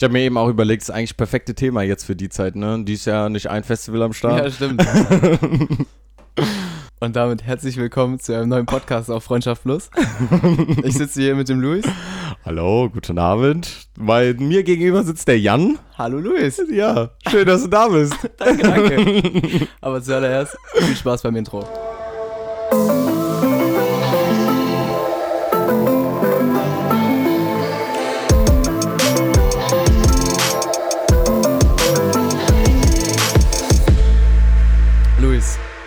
Ich habe mir eben auch überlegt, das ist eigentlich das perfekte Thema jetzt für die Zeit, ne? Die ist ja nicht ein Festival am Start. Ja, stimmt. Und damit herzlich willkommen zu einem neuen Podcast auf Freundschaft Plus. Ich sitze hier mit dem Luis. Hallo, guten Abend. Bei mir gegenüber sitzt der Jan. Hallo Luis. Ja, schön, dass du da bist. danke, danke. Aber zuallererst viel Spaß beim Intro.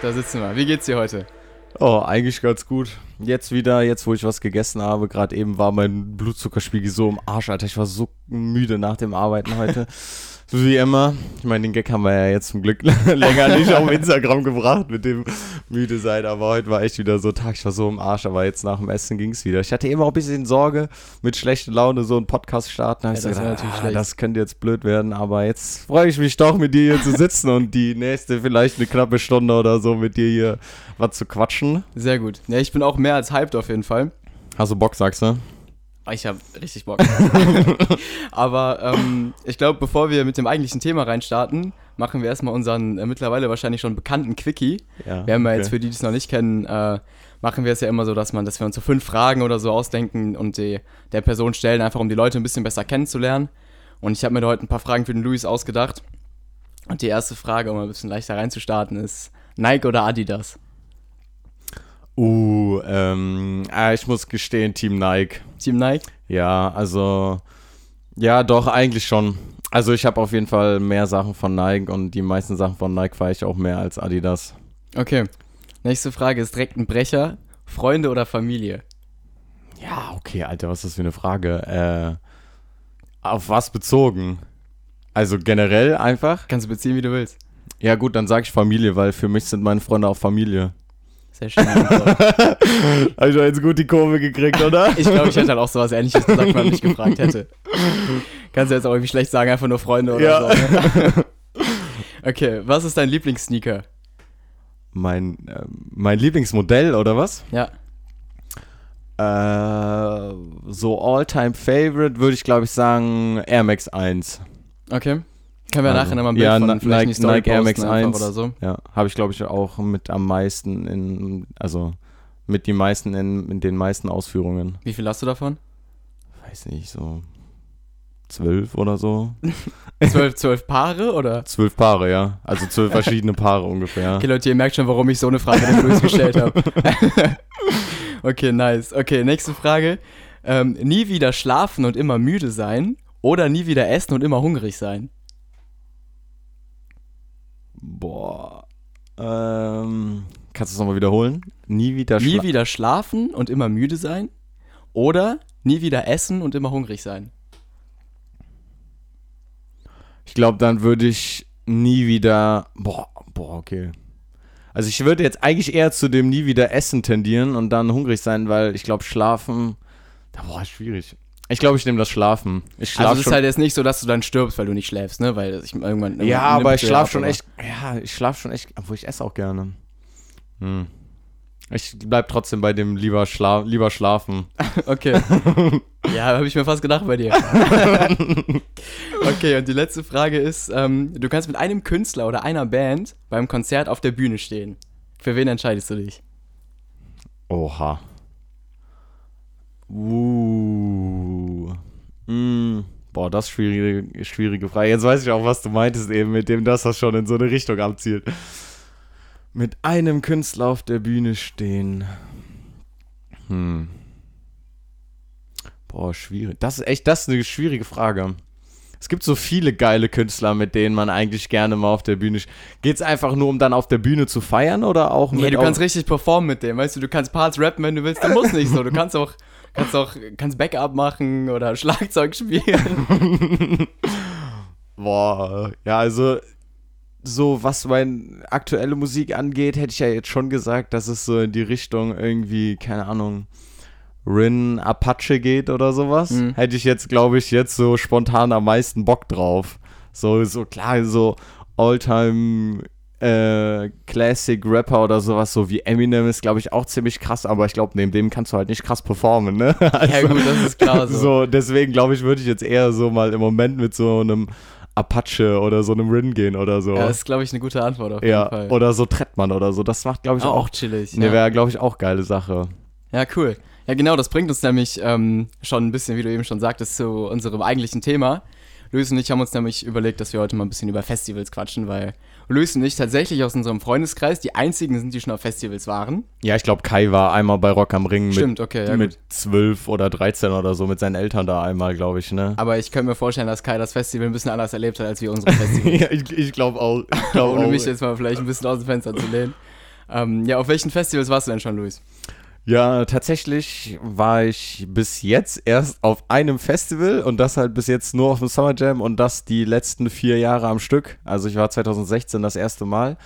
Da sitzen wir. Wie geht's dir heute? Oh, eigentlich ganz gut. Jetzt wieder, jetzt wo ich was gegessen habe, gerade eben war mein Blutzuckerspiegel so im Arsch, Alter. Ich war so müde nach dem Arbeiten heute. So wie immer. Ich meine, den Gag haben wir ja jetzt zum Glück länger nicht auf Instagram gebracht mit dem müde sein, aber heute war echt wieder so Tag. Ich war so im Arsch, aber jetzt nach dem Essen ging es wieder. Ich hatte immer auch ein bisschen Sorge, mit schlechter Laune so einen Podcast starten. Ja, das, gedacht, natürlich ah, das könnte jetzt blöd werden, aber jetzt freue ich mich doch, mit dir hier zu sitzen und die nächste vielleicht eine knappe Stunde oder so mit dir hier was zu quatschen. Sehr gut. Ja, ich bin auch mehr als hyped auf jeden Fall. Hast du Bock, sagst du? Ich habe richtig Bock. Aber ähm, ich glaube, bevor wir mit dem eigentlichen Thema reinstarten, machen wir erstmal unseren äh, mittlerweile wahrscheinlich schon bekannten Quickie. Ja, wir haben ja jetzt für die, die es noch nicht kennen, äh, machen wir es ja immer so, dass man, dass wir uns so fünf Fragen oder so ausdenken und die, der Person stellen, einfach um die Leute ein bisschen besser kennenzulernen. Und ich habe mir da heute ein paar Fragen für den Luis ausgedacht. Und die erste Frage, um ein bisschen leichter reinzustarten, ist Nike oder Adidas? Uh, ähm, äh, ich muss gestehen, Team Nike. Team Nike? Ja, also, ja, doch, eigentlich schon. Also ich habe auf jeden Fall mehr Sachen von Nike und die meisten Sachen von Nike fahre ich auch mehr als Adidas. Okay. Nächste Frage ist direkt ein Brecher. Freunde oder Familie? Ja, okay, Alter, was ist das für eine Frage? Äh, auf was bezogen? Also generell einfach? Kannst du beziehen, wie du willst. Ja, gut, dann sage ich Familie, weil für mich sind meine Freunde auch Familie. Sehr schön. Habe ich doch jetzt gut die Kurve gekriegt, oder? ich glaube, ich hätte halt auch sowas ähnliches gesagt, wenn man mich gefragt hätte. Kannst du jetzt auch irgendwie schlecht sagen, einfach nur Freunde oder ja. so. Okay, was ist dein Lieblingssneaker? Mein, äh, mein Lieblingsmodell oder was? Ja. Äh, so All-Time-Favorite würde ich glaube ich sagen Air Max 1. Okay. Können wir also, nachher nochmal ein Bild ja, von vielleicht Nike, Nike Air Max 1 oder so. Ja, habe ich glaube ich auch mit am meisten in, also mit die meisten in, in den meisten Ausführungen. Wie viel hast du davon? Weiß nicht, so zwölf oder so. zwölf, zwölf Paare oder? Zwölf Paare, ja. Also zwölf verschiedene Paare ungefähr. Okay, Leute, ihr merkt schon, warum ich so eine Frage dem Luis gestellt habe. okay, nice. Okay, nächste Frage. Ähm, nie wieder schlafen und immer müde sein oder nie wieder essen und immer hungrig sein? Boah. Ähm, kannst du es nochmal wiederholen? Nie wieder schlafen. Nie wieder schlafen und immer müde sein. Oder nie wieder essen und immer hungrig sein. Ich glaube, dann würde ich nie wieder. Boah, boah, okay. Also ich würde jetzt eigentlich eher zu dem nie wieder essen tendieren und dann hungrig sein, weil ich glaube, schlafen. Boah, schwierig. Ich glaube, ich nehme das Schlafen. Ich schlaf also es ist halt jetzt nicht so, dass du dann stirbst, weil du nicht schläfst, ne? Weil ich irgendwann. irgendwann ja, aber ich schlafe schon echt. Ja, ich schlafe schon echt. Obwohl ich esse auch gerne. Hm. Ich bleib trotzdem bei dem lieber, Schla lieber schlafen. okay. ja, habe ich mir fast gedacht bei dir. okay, und die letzte Frage ist: ähm, Du kannst mit einem Künstler oder einer Band beim Konzert auf der Bühne stehen. Für wen entscheidest du dich? Oha. Uh. Mm. Boah, das ist schwierige, schwierige Frage. Jetzt weiß ich auch, was du meintest eben, mit dem, dass das schon in so eine Richtung abzielt. Mit einem Künstler auf der Bühne stehen. Hm. Boah, schwierig. Das ist echt, das ist eine schwierige Frage. Es gibt so viele geile Künstler, mit denen man eigentlich gerne mal auf der Bühne. Geht es einfach nur, um dann auf der Bühne zu feiern oder auch mit. Nee, du kannst richtig performen mit dem. Weißt du, du kannst Parts rappen, wenn du willst. Dann muss nicht so. Du kannst auch, kannst auch kannst Backup machen oder Schlagzeug spielen. Boah, ja, also so was meine aktuelle Musik angeht, hätte ich ja jetzt schon gesagt, dass es so in die Richtung irgendwie, keine Ahnung, Rin Apache geht oder sowas, mhm. hätte ich jetzt, glaube ich, jetzt so spontan am meisten Bock drauf. So, so klar, so Alltime äh, Classic-Rapper oder sowas, so wie Eminem ist, glaube ich, auch ziemlich krass, aber ich glaube, neben dem kannst du halt nicht krass performen, ne? Also, ja, gut, das ist klar so. so deswegen, glaube ich, würde ich jetzt eher so mal im Moment mit so einem Apache oder so einem Rin gehen oder so. Ja, das ist, glaube ich, eine gute Antwort auf jeden ja, Fall. Oder so Trettmann oder so. Das macht, glaube ich, auch, auch chillig. Ne, ja. wäre, glaube ich, auch geile Sache. Ja, cool. Ja, genau, das bringt uns nämlich ähm, schon ein bisschen, wie du eben schon sagtest, zu unserem eigentlichen Thema. Luis und ich haben uns nämlich überlegt, dass wir heute mal ein bisschen über Festivals quatschen, weil Luis und ich tatsächlich aus unserem Freundeskreis die einzigen sind, die schon auf Festivals waren. Ja, ich glaube, Kai war einmal bei Rock am Ring Stimmt, mit, okay, ja, mit 12 oder 13 oder so, mit seinen Eltern da einmal, glaube ich, ne? Aber ich könnte mir vorstellen, dass Kai das Festival ein bisschen anders erlebt hat, als wir unsere Festivals. ja, ich, ich glaube auch. Ich glaub Ohne mich jetzt mal vielleicht ein bisschen aus dem Fenster zu lehnen. Ähm, ja, auf welchen Festivals warst du denn schon, Luis? Ja, tatsächlich war ich bis jetzt erst auf einem Festival und das halt bis jetzt nur auf dem Summer Jam und das die letzten vier Jahre am Stück. Also ich war 2016 das erste Mal,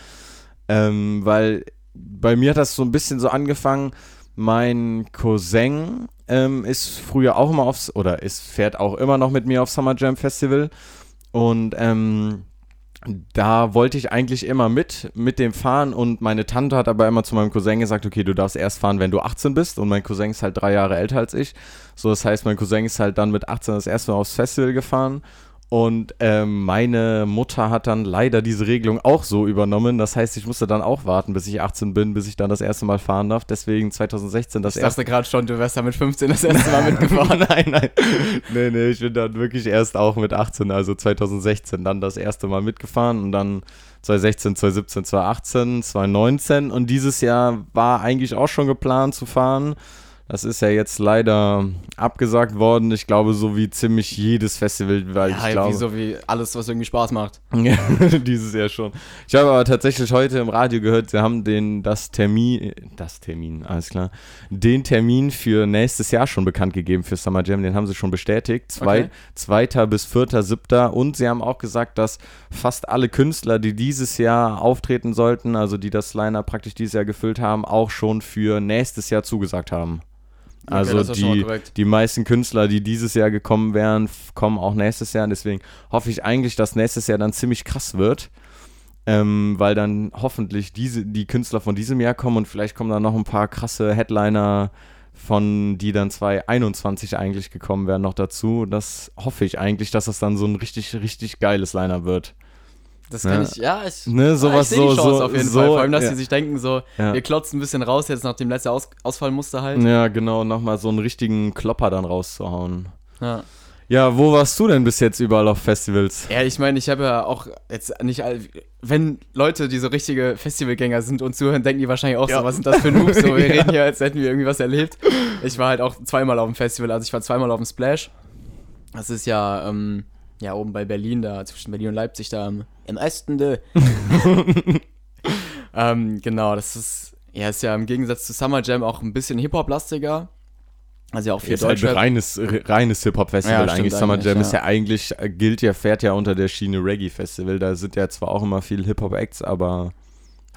ähm, weil bei mir hat das so ein bisschen so angefangen. Mein Cousin ähm, ist früher auch immer aufs, oder ist, fährt auch immer noch mit mir auf Summer Jam Festival und ähm, da wollte ich eigentlich immer mit, mit dem fahren und meine Tante hat aber immer zu meinem Cousin gesagt, okay, du darfst erst fahren, wenn du 18 bist und mein Cousin ist halt drei Jahre älter als ich. So, das heißt, mein Cousin ist halt dann mit 18 das erste Mal aufs Festival gefahren und ähm, meine Mutter hat dann leider diese Regelung auch so übernommen. Das heißt, ich musste dann auch warten, bis ich 18 bin, bis ich dann das erste Mal fahren darf. Deswegen 2016 das erste. Ich dachte gerade schon, du wärst da mit 15 das erste Mal mitgefahren. nein, nein. Nee, nee, ich bin dann wirklich erst auch mit 18, also 2016 dann das erste Mal mitgefahren und dann 2016, 2017, 2018, 2019 und dieses Jahr war eigentlich auch schon geplant zu fahren. Das ist ja jetzt leider abgesagt worden. Ich glaube, so wie ziemlich jedes Festival, weil ja, ich glaube. Wie so wie alles, was irgendwie Spaß macht. dieses Jahr schon. Ich habe aber tatsächlich heute im Radio gehört, sie haben den, das Termin, das Termin, alles klar, den Termin für nächstes Jahr schon bekannt gegeben für Summer Jam. Den haben sie schon bestätigt. Zwei, okay. Zweiter bis vierter, siebter. Und sie haben auch gesagt, dass fast alle Künstler, die dieses Jahr auftreten sollten, also die das Liner praktisch dieses Jahr gefüllt haben, auch schon für nächstes Jahr zugesagt haben. Also okay, die, die meisten Künstler, die dieses Jahr gekommen wären, kommen auch nächstes Jahr. Und deswegen hoffe ich eigentlich, dass nächstes Jahr dann ziemlich krass wird. Ähm, weil dann hoffentlich diese, die Künstler von diesem Jahr kommen und vielleicht kommen dann noch ein paar krasse Headliner von, die dann 2021 eigentlich gekommen wären, noch dazu. Das hoffe ich eigentlich, dass das dann so ein richtig, richtig geiles Liner wird. Das kann ja. ich, ja, ich, ne, sowas ja, ich so, so, auf jeden so, Fall. Vor allem, dass ja. sie sich denken, so, wir klotzen ein bisschen raus, jetzt nach dem letzten Aus Ausfallmuster halt. Ja, genau, nochmal so einen richtigen Klopper dann rauszuhauen. Ja. Ja, wo warst du denn bis jetzt überall auf Festivals? Ja, ich meine, ich habe ja auch jetzt nicht, all, wenn Leute, die so richtige Festivalgänger sind und zuhören, denken die wahrscheinlich auch so, was sind das für Noobs? So, wir reden hier, als hätten wir irgendwie was erlebt. Ich war halt auch zweimal auf dem Festival, also ich war zweimal auf dem Splash. Das ist ja, ähm, ja, oben bei Berlin, da zwischen Berlin und Leipzig, da im, im Osten. De. ähm, genau, das ist, ja, ist ja im Gegensatz zu Summer Jam auch ein bisschen Hip-Hop-lastiger. Also ja auch viel ist halt ein reines, reines Hip-Hop-Festival ja, eigentlich. Summer Jam ja. ist ja eigentlich, äh, gilt ja, fährt ja unter der Schiene Reggae-Festival. Da sind ja zwar auch immer viel Hip-Hop-Acts, aber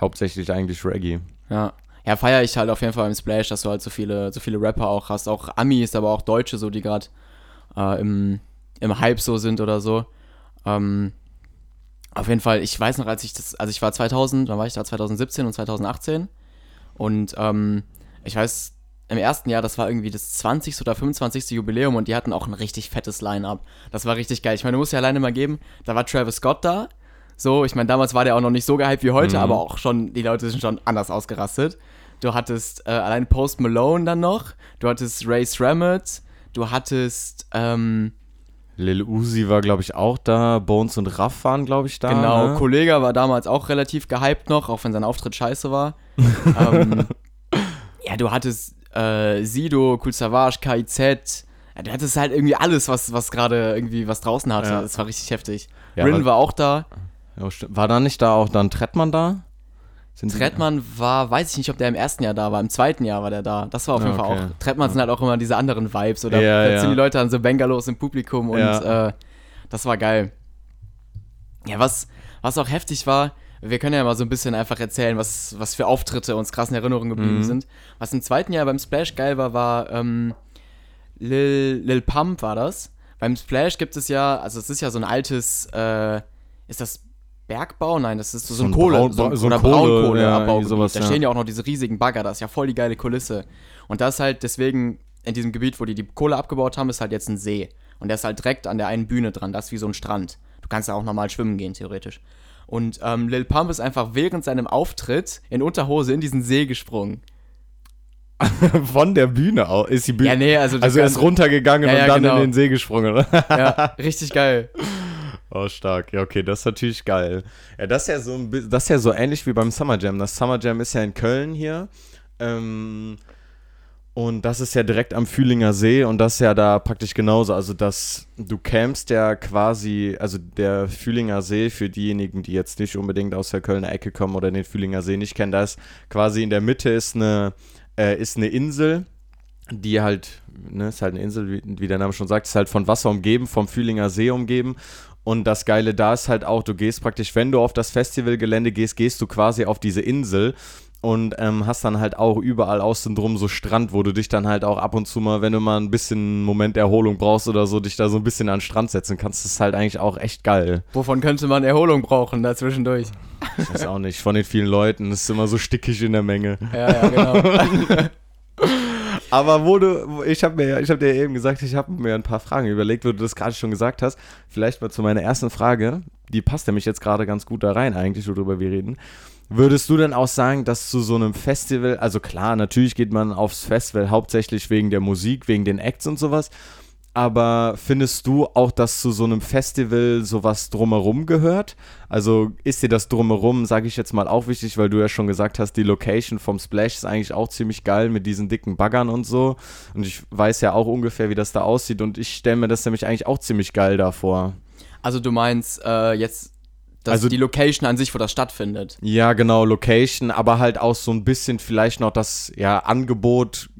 hauptsächlich eigentlich Reggae. Ja. Ja, feiere ich halt auf jeden Fall im Splash, dass du halt so viele, so viele Rapper auch hast. Auch Amis, aber auch Deutsche, so die gerade äh, im, im Hype so sind oder so. Ähm, auf jeden Fall, ich weiß noch, als ich das, also ich war 2000, dann war ich da 2017 und 2018 und ähm, ich weiß, im ersten Jahr, das war irgendwie das 20. oder 25. Jubiläum und die hatten auch ein richtig fettes Line-Up. Das war richtig geil. Ich meine, du musst ja alleine mal geben, da war Travis Scott da. So, ich meine, damals war der auch noch nicht so gehypt wie heute, mhm. aber auch schon, die Leute sind schon anders ausgerastet. Du hattest äh, allein Post Malone dann noch, du hattest Ray Srammett, du hattest, ähm, Lil Uzi war, glaube ich, auch da. Bones und Raff waren, glaube ich, da. Genau, ne? Kollega war damals auch relativ gehypt noch, auch wenn sein Auftritt scheiße war. ähm, ja, du hattest äh, Sido, Cool Savage, KIZ. Ja, du hattest halt irgendwie alles, was, was gerade irgendwie was draußen hatte. Ja. Das war richtig heftig. Ja, Rin war auch da. War da nicht da auch dann Trettmann da? Sind Trettmann war, weiß ich nicht, ob der im ersten Jahr da war, im zweiten Jahr war der da. Das war auf jeden okay. Fall auch. Trettmann sind halt auch immer diese anderen Vibes oder ja, ja. sind die Leute dann so Bengalos im Publikum und ja. äh, das war geil. Ja, was, was auch heftig war, wir können ja mal so ein bisschen einfach erzählen, was, was für Auftritte uns krassen Erinnerungen geblieben mhm. sind. Was im zweiten Jahr beim Splash geil war, war ähm, Lil, Lil Pump war das. Beim Splash gibt es ja, also es ist ja so ein altes, äh, ist das Bergbau? Nein, das ist so, so ein Kohle, Braun, so, so oder Kohle, Braunkohleabbau. Ja, sowas, da stehen ja auch noch diese riesigen Bagger, das ist ja voll die geile Kulisse. Und das ist halt deswegen in diesem Gebiet, wo die die Kohle abgebaut haben, ist halt jetzt ein See. Und der ist halt direkt an der einen Bühne dran, das ist wie so ein Strand. Du kannst ja auch normal schwimmen gehen, theoretisch. Und ähm, Lil Pump ist einfach während seinem Auftritt in Unterhose in diesen See gesprungen. Von der Bühne aus. Ist die Bühne. Ja, nee, also. Also er ist runtergegangen ja, ja, und dann genau. in den See gesprungen, oder? ja, richtig geil. Oh, stark. Ja, okay, das ist natürlich geil. Ja, das ist ja so, das ist ja so ähnlich wie beim Summer Jam. Das Summer Jam ist ja in Köln hier. Ähm, und das ist ja direkt am Fühlinger See und das ist ja da praktisch genauso. Also, dass du campst ja quasi, also der Fühlinger See, für diejenigen, die jetzt nicht unbedingt aus der Kölner Ecke kommen oder den Fühlinger See nicht kennen, da ist quasi in der Mitte ist eine, äh, ist eine Insel, die halt, ne, ist halt eine Insel, wie, wie der Name schon sagt, ist halt von Wasser umgeben, vom Fühlinger See umgeben und das Geile da ist halt auch, du gehst praktisch, wenn du auf das Festivalgelände gehst, gehst du quasi auf diese Insel und ähm, hast dann halt auch überall außen drum so Strand, wo du dich dann halt auch ab und zu mal, wenn du mal ein bisschen einen Moment Erholung brauchst oder so, dich da so ein bisschen an den Strand setzen kannst. Das ist halt eigentlich auch echt geil. Wovon könnte man Erholung brauchen da zwischendurch? Ich weiß auch nicht, von den vielen Leuten. Das ist immer so stickig in der Menge. Ja, ja, genau. Aber wo du, ich habe mir, ich habe dir eben gesagt, ich habe mir ein paar Fragen überlegt, wo du das gerade schon gesagt hast. Vielleicht mal zu meiner ersten Frage. Die passt nämlich jetzt gerade ganz gut da rein, eigentlich, worüber wir reden. Würdest du denn auch sagen, dass zu so einem Festival, also klar, natürlich geht man aufs Festival hauptsächlich wegen der Musik, wegen den Acts und sowas, aber findest du auch, dass zu so einem Festival sowas drumherum gehört? Also ist dir das drumherum, sage ich jetzt mal, auch wichtig, weil du ja schon gesagt hast, die Location vom Splash ist eigentlich auch ziemlich geil mit diesen dicken Baggern und so. Und ich weiß ja auch ungefähr, wie das da aussieht und ich stelle mir das nämlich eigentlich auch ziemlich geil davor. Also du meinst äh, jetzt das also die Location an sich, wo das stattfindet. Ja, genau, Location, aber halt auch so ein bisschen vielleicht noch das ja, Angebot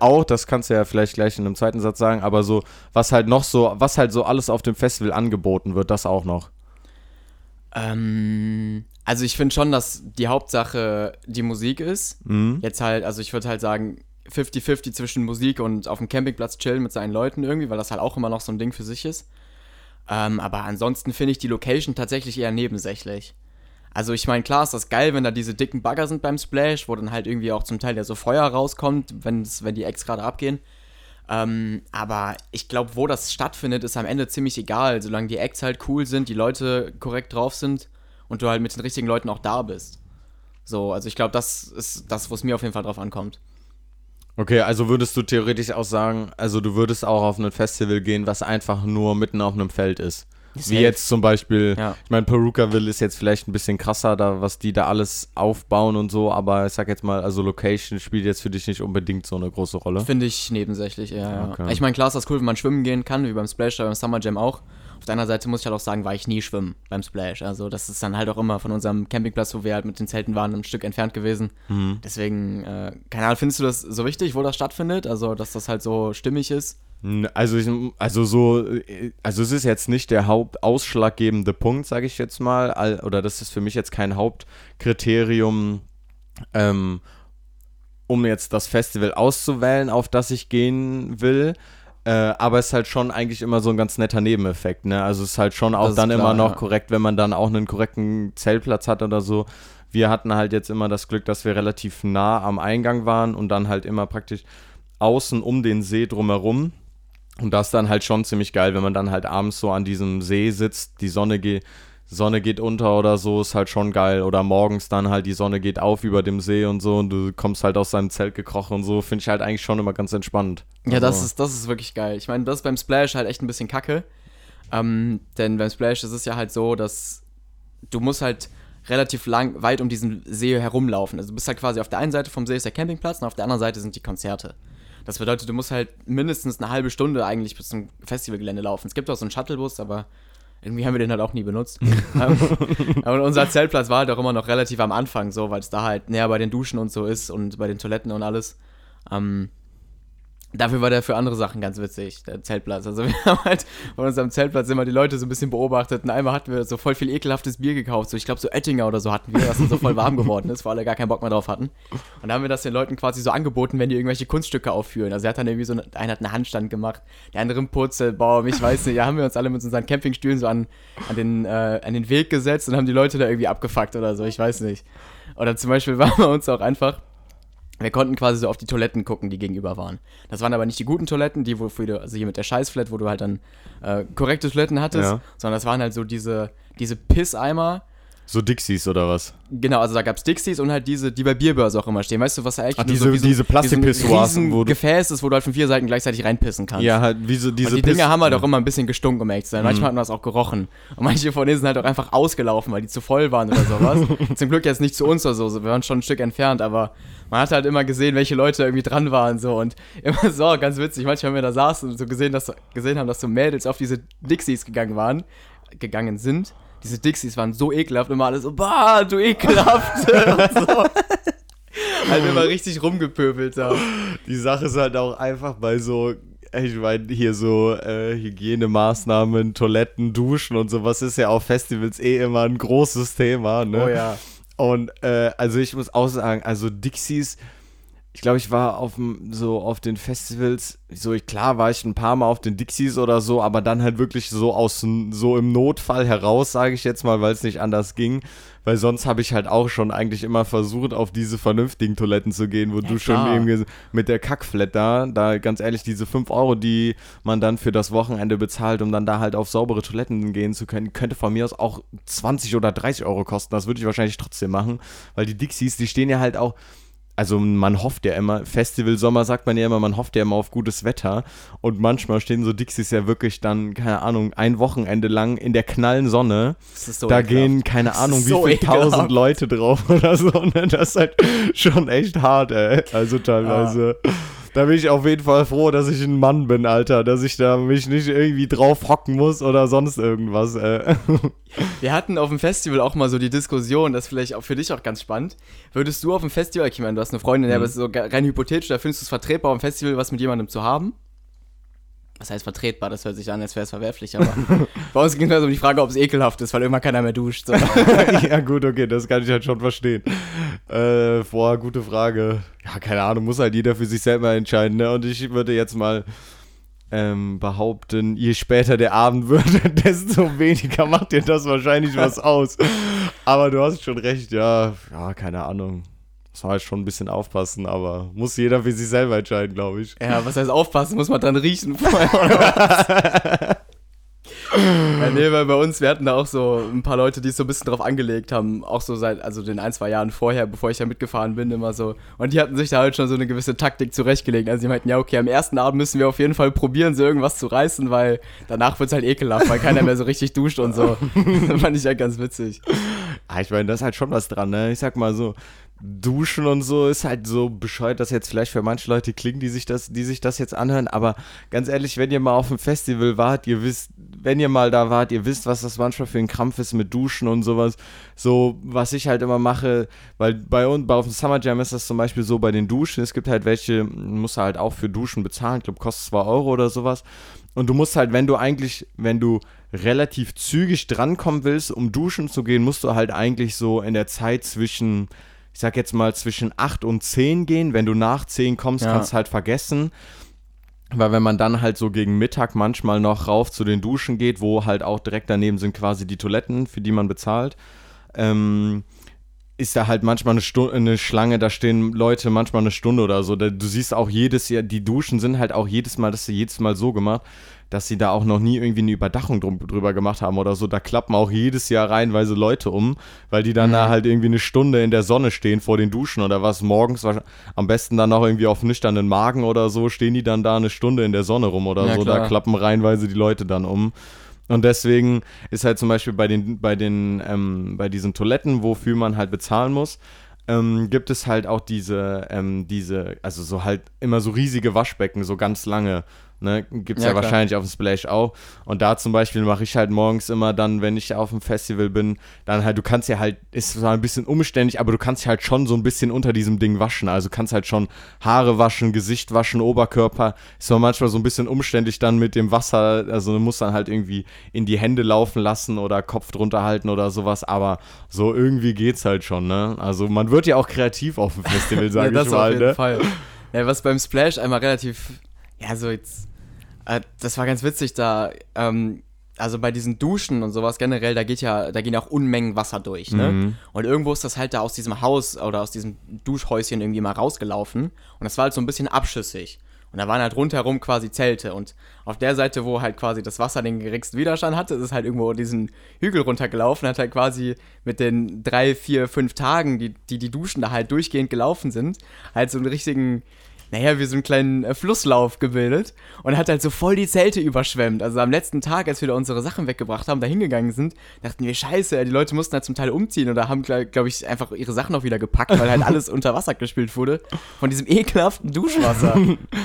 auch, das kannst du ja vielleicht gleich in einem zweiten Satz sagen, aber so, was halt noch so, was halt so alles auf dem Festival angeboten wird, das auch noch. Ähm, also ich finde schon, dass die Hauptsache die Musik ist. Mhm. Jetzt halt, also ich würde halt sagen, 50-50 zwischen Musik und auf dem Campingplatz chillen mit seinen Leuten irgendwie, weil das halt auch immer noch so ein Ding für sich ist. Ähm, aber ansonsten finde ich die Location tatsächlich eher nebensächlich. Also ich meine, klar ist das geil, wenn da diese dicken Bagger sind beim Splash, wo dann halt irgendwie auch zum Teil ja so Feuer rauskommt, wenn die Eggs gerade abgehen. Ähm, aber ich glaube, wo das stattfindet, ist am Ende ziemlich egal, solange die Acts halt cool sind, die Leute korrekt drauf sind und du halt mit den richtigen Leuten auch da bist. So, also ich glaube, das ist das, wo es mir auf jeden Fall drauf ankommt. Okay, also würdest du theoretisch auch sagen, also du würdest auch auf ein Festival gehen, was einfach nur mitten auf einem Feld ist. Wie jetzt zum Beispiel, ja. ich meine, Perukaville ist jetzt vielleicht ein bisschen krasser, da, was die da alles aufbauen und so, aber ich sag jetzt mal, also Location spielt jetzt für dich nicht unbedingt so eine große Rolle. Finde ich nebensächlich, ja. Okay. Ich meine, klar ist das cool, wenn man schwimmen gehen kann, wie beim Splash oder beim Summer Jam auch. Auf der anderen Seite muss ich halt auch sagen, war ich nie schwimmen beim Splash. Also das ist dann halt auch immer von unserem Campingplatz, wo wir halt mit den Zelten waren, ein Stück entfernt gewesen. Mhm. Deswegen, äh, keine Ahnung, findest du das so wichtig, wo das stattfindet? Also, dass das halt so stimmig ist? Also, ich, also so, also es ist jetzt nicht der hauptausschlaggebende Punkt, sage ich jetzt mal, oder das ist für mich jetzt kein Hauptkriterium, ähm, um jetzt das Festival auszuwählen, auf das ich gehen will. Äh, aber es ist halt schon eigentlich immer so ein ganz netter Nebeneffekt, ne? Also es ist halt schon auch dann klar, immer noch ja. korrekt, wenn man dann auch einen korrekten Zeltplatz hat oder so. Wir hatten halt jetzt immer das Glück, dass wir relativ nah am Eingang waren und dann halt immer praktisch außen um den See drumherum und das ist dann halt schon ziemlich geil, wenn man dann halt abends so an diesem See sitzt, die Sonne geht, Sonne geht unter oder so, ist halt schon geil. Oder morgens dann halt die Sonne geht auf über dem See und so und du kommst halt aus deinem Zelt gekrochen und so, finde ich halt eigentlich schon immer ganz entspannt. Ja, also. das, ist, das ist wirklich geil. Ich meine, das ist beim Splash halt echt ein bisschen kacke. Ähm, denn beim Splash ist es ja halt so, dass du musst halt relativ lang, weit um diesen See herumlaufen. Also du bist halt quasi auf der einen Seite vom See ist der Campingplatz und auf der anderen Seite sind die Konzerte. Das bedeutet, du musst halt mindestens eine halbe Stunde eigentlich bis zum Festivalgelände laufen. Es gibt auch so einen Shuttlebus, aber irgendwie haben wir den halt auch nie benutzt. Ähm, aber unser Zeltplatz war halt auch immer noch relativ am Anfang so, weil es da halt näher bei den Duschen und so ist und bei den Toiletten und alles. Ähm, Dafür war der für andere Sachen ganz witzig, der Zeltplatz. Also wir haben halt von unserem Zeltplatz immer die Leute so ein bisschen beobachtet. Und einmal hatten wir so voll viel ekelhaftes Bier gekauft. So, ich glaube, so Oettinger oder so hatten wir, was dann so voll warm geworden ist, weil alle gar keinen Bock mehr drauf hatten. Und da haben wir das den Leuten quasi so angeboten, wenn die irgendwelche Kunststücke aufführen. Also er hat dann irgendwie so, eine, einer hat einen Handstand gemacht, der andere einen Purzelbaum, ich weiß nicht. Da haben wir uns alle mit unseren Campingstühlen so an, an, den, äh, an den Weg gesetzt und haben die Leute da irgendwie abgefuckt oder so, ich weiß nicht. Oder zum Beispiel waren wir uns auch einfach wir konnten quasi so auf die Toiletten gucken, die gegenüber waren. Das waren aber nicht die guten Toiletten, die, wofür du, also hier mit der Scheißflat, wo du halt dann äh, korrekte Toiletten hattest, ja. sondern das waren halt so diese, diese Pisseimer, so Dixies oder was? Genau, also da gab es Dixies und halt diese, die bei Bierbörse auch immer stehen. Weißt du, was eigentlich Ach, diese, so, so, diese Plastikpissoirs, wo Gefäß ist, wo du halt von vier Seiten gleichzeitig reinpissen kannst. Ja, halt wie so diese und die Dinger haben halt auch immer ein bisschen gestunken, um ehrlich zu sein. Mhm. Manchmal hat man das auch gerochen. Und manche von denen sind halt auch einfach ausgelaufen, weil die zu voll waren oder sowas. Zum Glück jetzt nicht zu uns oder so, wir waren schon ein Stück entfernt, aber man hat halt immer gesehen, welche Leute irgendwie dran waren so und immer so, ganz witzig, manchmal, wenn wir da saßen und so gesehen, dass, gesehen haben, dass so Mädels auf diese Dixies gegangen waren, gegangen sind diese Dixies waren so ekelhaft, immer alle so, bah, du ekelhaft. und so. halt immer richtig rumgepöbelt da. Die Sache ist halt auch einfach bei so ich meine, hier so äh, Hygienemaßnahmen, Toiletten, Duschen und sowas ist ja auf Festivals eh immer ein großes Thema, ne? Oh ja. Und äh, also ich muss auch sagen, also Dixies, ich glaube, ich war auf so auf den Festivals, so ich, klar war ich ein paar Mal auf den Dixies oder so, aber dann halt wirklich so aus so im Notfall heraus, sage ich jetzt mal, weil es nicht anders ging, weil sonst habe ich halt auch schon eigentlich immer versucht, auf diese vernünftigen Toiletten zu gehen, wo ja, du klar. schon eben mit der Kackflat da, da ganz ehrlich, diese 5 Euro, die man dann für das Wochenende bezahlt, um dann da halt auf saubere Toiletten gehen zu können, könnte von mir aus auch 20 oder 30 Euro kosten. Das würde ich wahrscheinlich trotzdem machen, weil die Dixies, die stehen ja halt auch also man hofft ja immer, Festival Sommer sagt man ja immer, man hofft ja immer auf gutes Wetter und manchmal stehen so Dixies ja wirklich dann, keine Ahnung, ein Wochenende lang in der knallen Sonne. So da ekelhaft. gehen, keine Ahnung, wie so viele tausend Leute drauf oder so. Ne? Das ist halt schon echt hart, ey. Also teilweise. Ah da bin ich auf jeden Fall froh, dass ich ein Mann bin, Alter. Dass ich da mich nicht irgendwie drauf hocken muss oder sonst irgendwas. Äh. Wir hatten auf dem Festival auch mal so die Diskussion, das ist vielleicht auch für dich auch ganz spannend. Würdest du auf dem Festival, ich meine, du hast eine Freundin, mhm. aber es ist so rein hypothetisch, da findest du es vertretbar, auf dem Festival was mit jemandem zu haben? Was heißt vertretbar? Das hört sich an, als wäre es verwerflich, aber bei uns ging es also um die Frage, ob es ekelhaft ist, weil immer keiner mehr duscht. So. ja, gut, okay, das kann ich halt schon verstehen. Äh, boah, gute Frage. Ja, keine Ahnung, muss halt jeder für sich selber entscheiden, ne? Und ich würde jetzt mal ähm, behaupten, je später der Abend wird, desto weniger macht dir das wahrscheinlich was aus. Aber du hast schon recht, ja, ja, keine Ahnung muss man halt schon ein bisschen aufpassen, aber muss jeder für sich selber entscheiden, glaube ich. Ja, was heißt aufpassen? Muss man dran riechen vorher ja, nee, weil bei uns, wir hatten da auch so ein paar Leute, die es so ein bisschen drauf angelegt haben, auch so seit, also den ein, zwei Jahren vorher, bevor ich da mitgefahren bin, immer so. Und die hatten sich da halt schon so eine gewisse Taktik zurechtgelegt. Also die meinten, ja, okay, am ersten Abend müssen wir auf jeden Fall probieren, so irgendwas zu reißen, weil danach wird es halt ekelhaft, weil keiner mehr so richtig duscht und so. das fand ich halt ganz witzig. Ah, ich meine, da ist halt schon was dran, ne? Ich sag mal so, Duschen und so ist halt so bescheuert, dass jetzt vielleicht für manche Leute klingt, die sich das, die sich das jetzt anhören. Aber ganz ehrlich, wenn ihr mal auf dem Festival wart, ihr wisst, wenn ihr mal da wart, ihr wisst, was das manchmal für ein Krampf ist mit Duschen und sowas. So, was ich halt immer mache, weil bei uns, bei auf dem Summer Jam ist das zum Beispiel so bei den Duschen. Es gibt halt welche, musst du halt auch für Duschen bezahlen. Ich glaube, kostet 2 Euro oder sowas. Und du musst halt, wenn du eigentlich, wenn du relativ zügig drankommen willst, um duschen zu gehen, musst du halt eigentlich so in der Zeit zwischen ich sag jetzt mal, zwischen 8 und 10 gehen. Wenn du nach 10 kommst, ja. kannst du halt vergessen. Weil wenn man dann halt so gegen Mittag manchmal noch rauf zu den Duschen geht, wo halt auch direkt daneben sind quasi die Toiletten, für die man bezahlt, ähm, ist da halt manchmal eine, Stunde, eine Schlange, da stehen Leute manchmal eine Stunde oder so. Du siehst auch jedes Jahr, die Duschen sind halt auch jedes Mal, das ist jedes Mal so gemacht, dass sie da auch noch nie irgendwie eine Überdachung drum, drüber gemacht haben oder so. Da klappen auch jedes Jahr reihenweise Leute um, weil die dann mhm. da halt irgendwie eine Stunde in der Sonne stehen vor den Duschen oder was. Morgens am besten dann auch irgendwie auf nüchternen Magen oder so, stehen die dann da eine Stunde in der Sonne rum oder ja, so. Klar. Da klappen reihenweise die Leute dann um. Und deswegen ist halt zum Beispiel bei den, bei den, ähm, bei diesen Toiletten, wofür man halt bezahlen muss, ähm, gibt es halt auch diese, ähm, diese, also so halt immer so riesige Waschbecken, so ganz lange. Ne? Gibt es ja, ja wahrscheinlich auf dem Splash auch. Und da zum Beispiel mache ich halt morgens immer dann, wenn ich auf dem Festival bin, dann halt, du kannst ja halt, ist zwar ein bisschen umständlich, aber du kannst halt schon so ein bisschen unter diesem Ding waschen. Also du kannst halt schon Haare waschen, Gesicht waschen, Oberkörper. Ist zwar manchmal so ein bisschen umständlich dann mit dem Wasser, also du musst dann halt irgendwie in die Hände laufen lassen oder Kopf drunter halten oder sowas, aber so irgendwie geht's halt schon, ne? Also man wird ja auch kreativ auf dem Festival, sag ja, ich mal, auf jeden ne? Fall. Ja, was beim Splash einmal relativ, ja, so jetzt äh, das war ganz witzig, da, ähm, also bei diesen Duschen und sowas generell, da geht ja, da gehen ja auch Unmengen Wasser durch, ne? Mhm. Und irgendwo ist das halt da aus diesem Haus oder aus diesem Duschhäuschen irgendwie mal rausgelaufen. Und das war halt so ein bisschen abschüssig. Und da waren halt rundherum quasi Zelte. Und auf der Seite, wo halt quasi das Wasser den geringsten Widerstand hatte, ist es halt irgendwo diesen Hügel runtergelaufen. Hat halt quasi mit den drei, vier, fünf Tagen, die die, die Duschen da halt durchgehend gelaufen sind, halt so einen richtigen naja, wie so einen kleinen äh, Flusslauf gebildet und hat halt so voll die Zelte überschwemmt. Also am letzten Tag, als wir da unsere Sachen weggebracht haben, da hingegangen sind, dachten wir, scheiße, die Leute mussten halt zum Teil umziehen oder haben, glaube glaub ich, einfach ihre Sachen auch wieder gepackt, weil halt alles unter Wasser gespült wurde von diesem ekelhaften Duschwasser.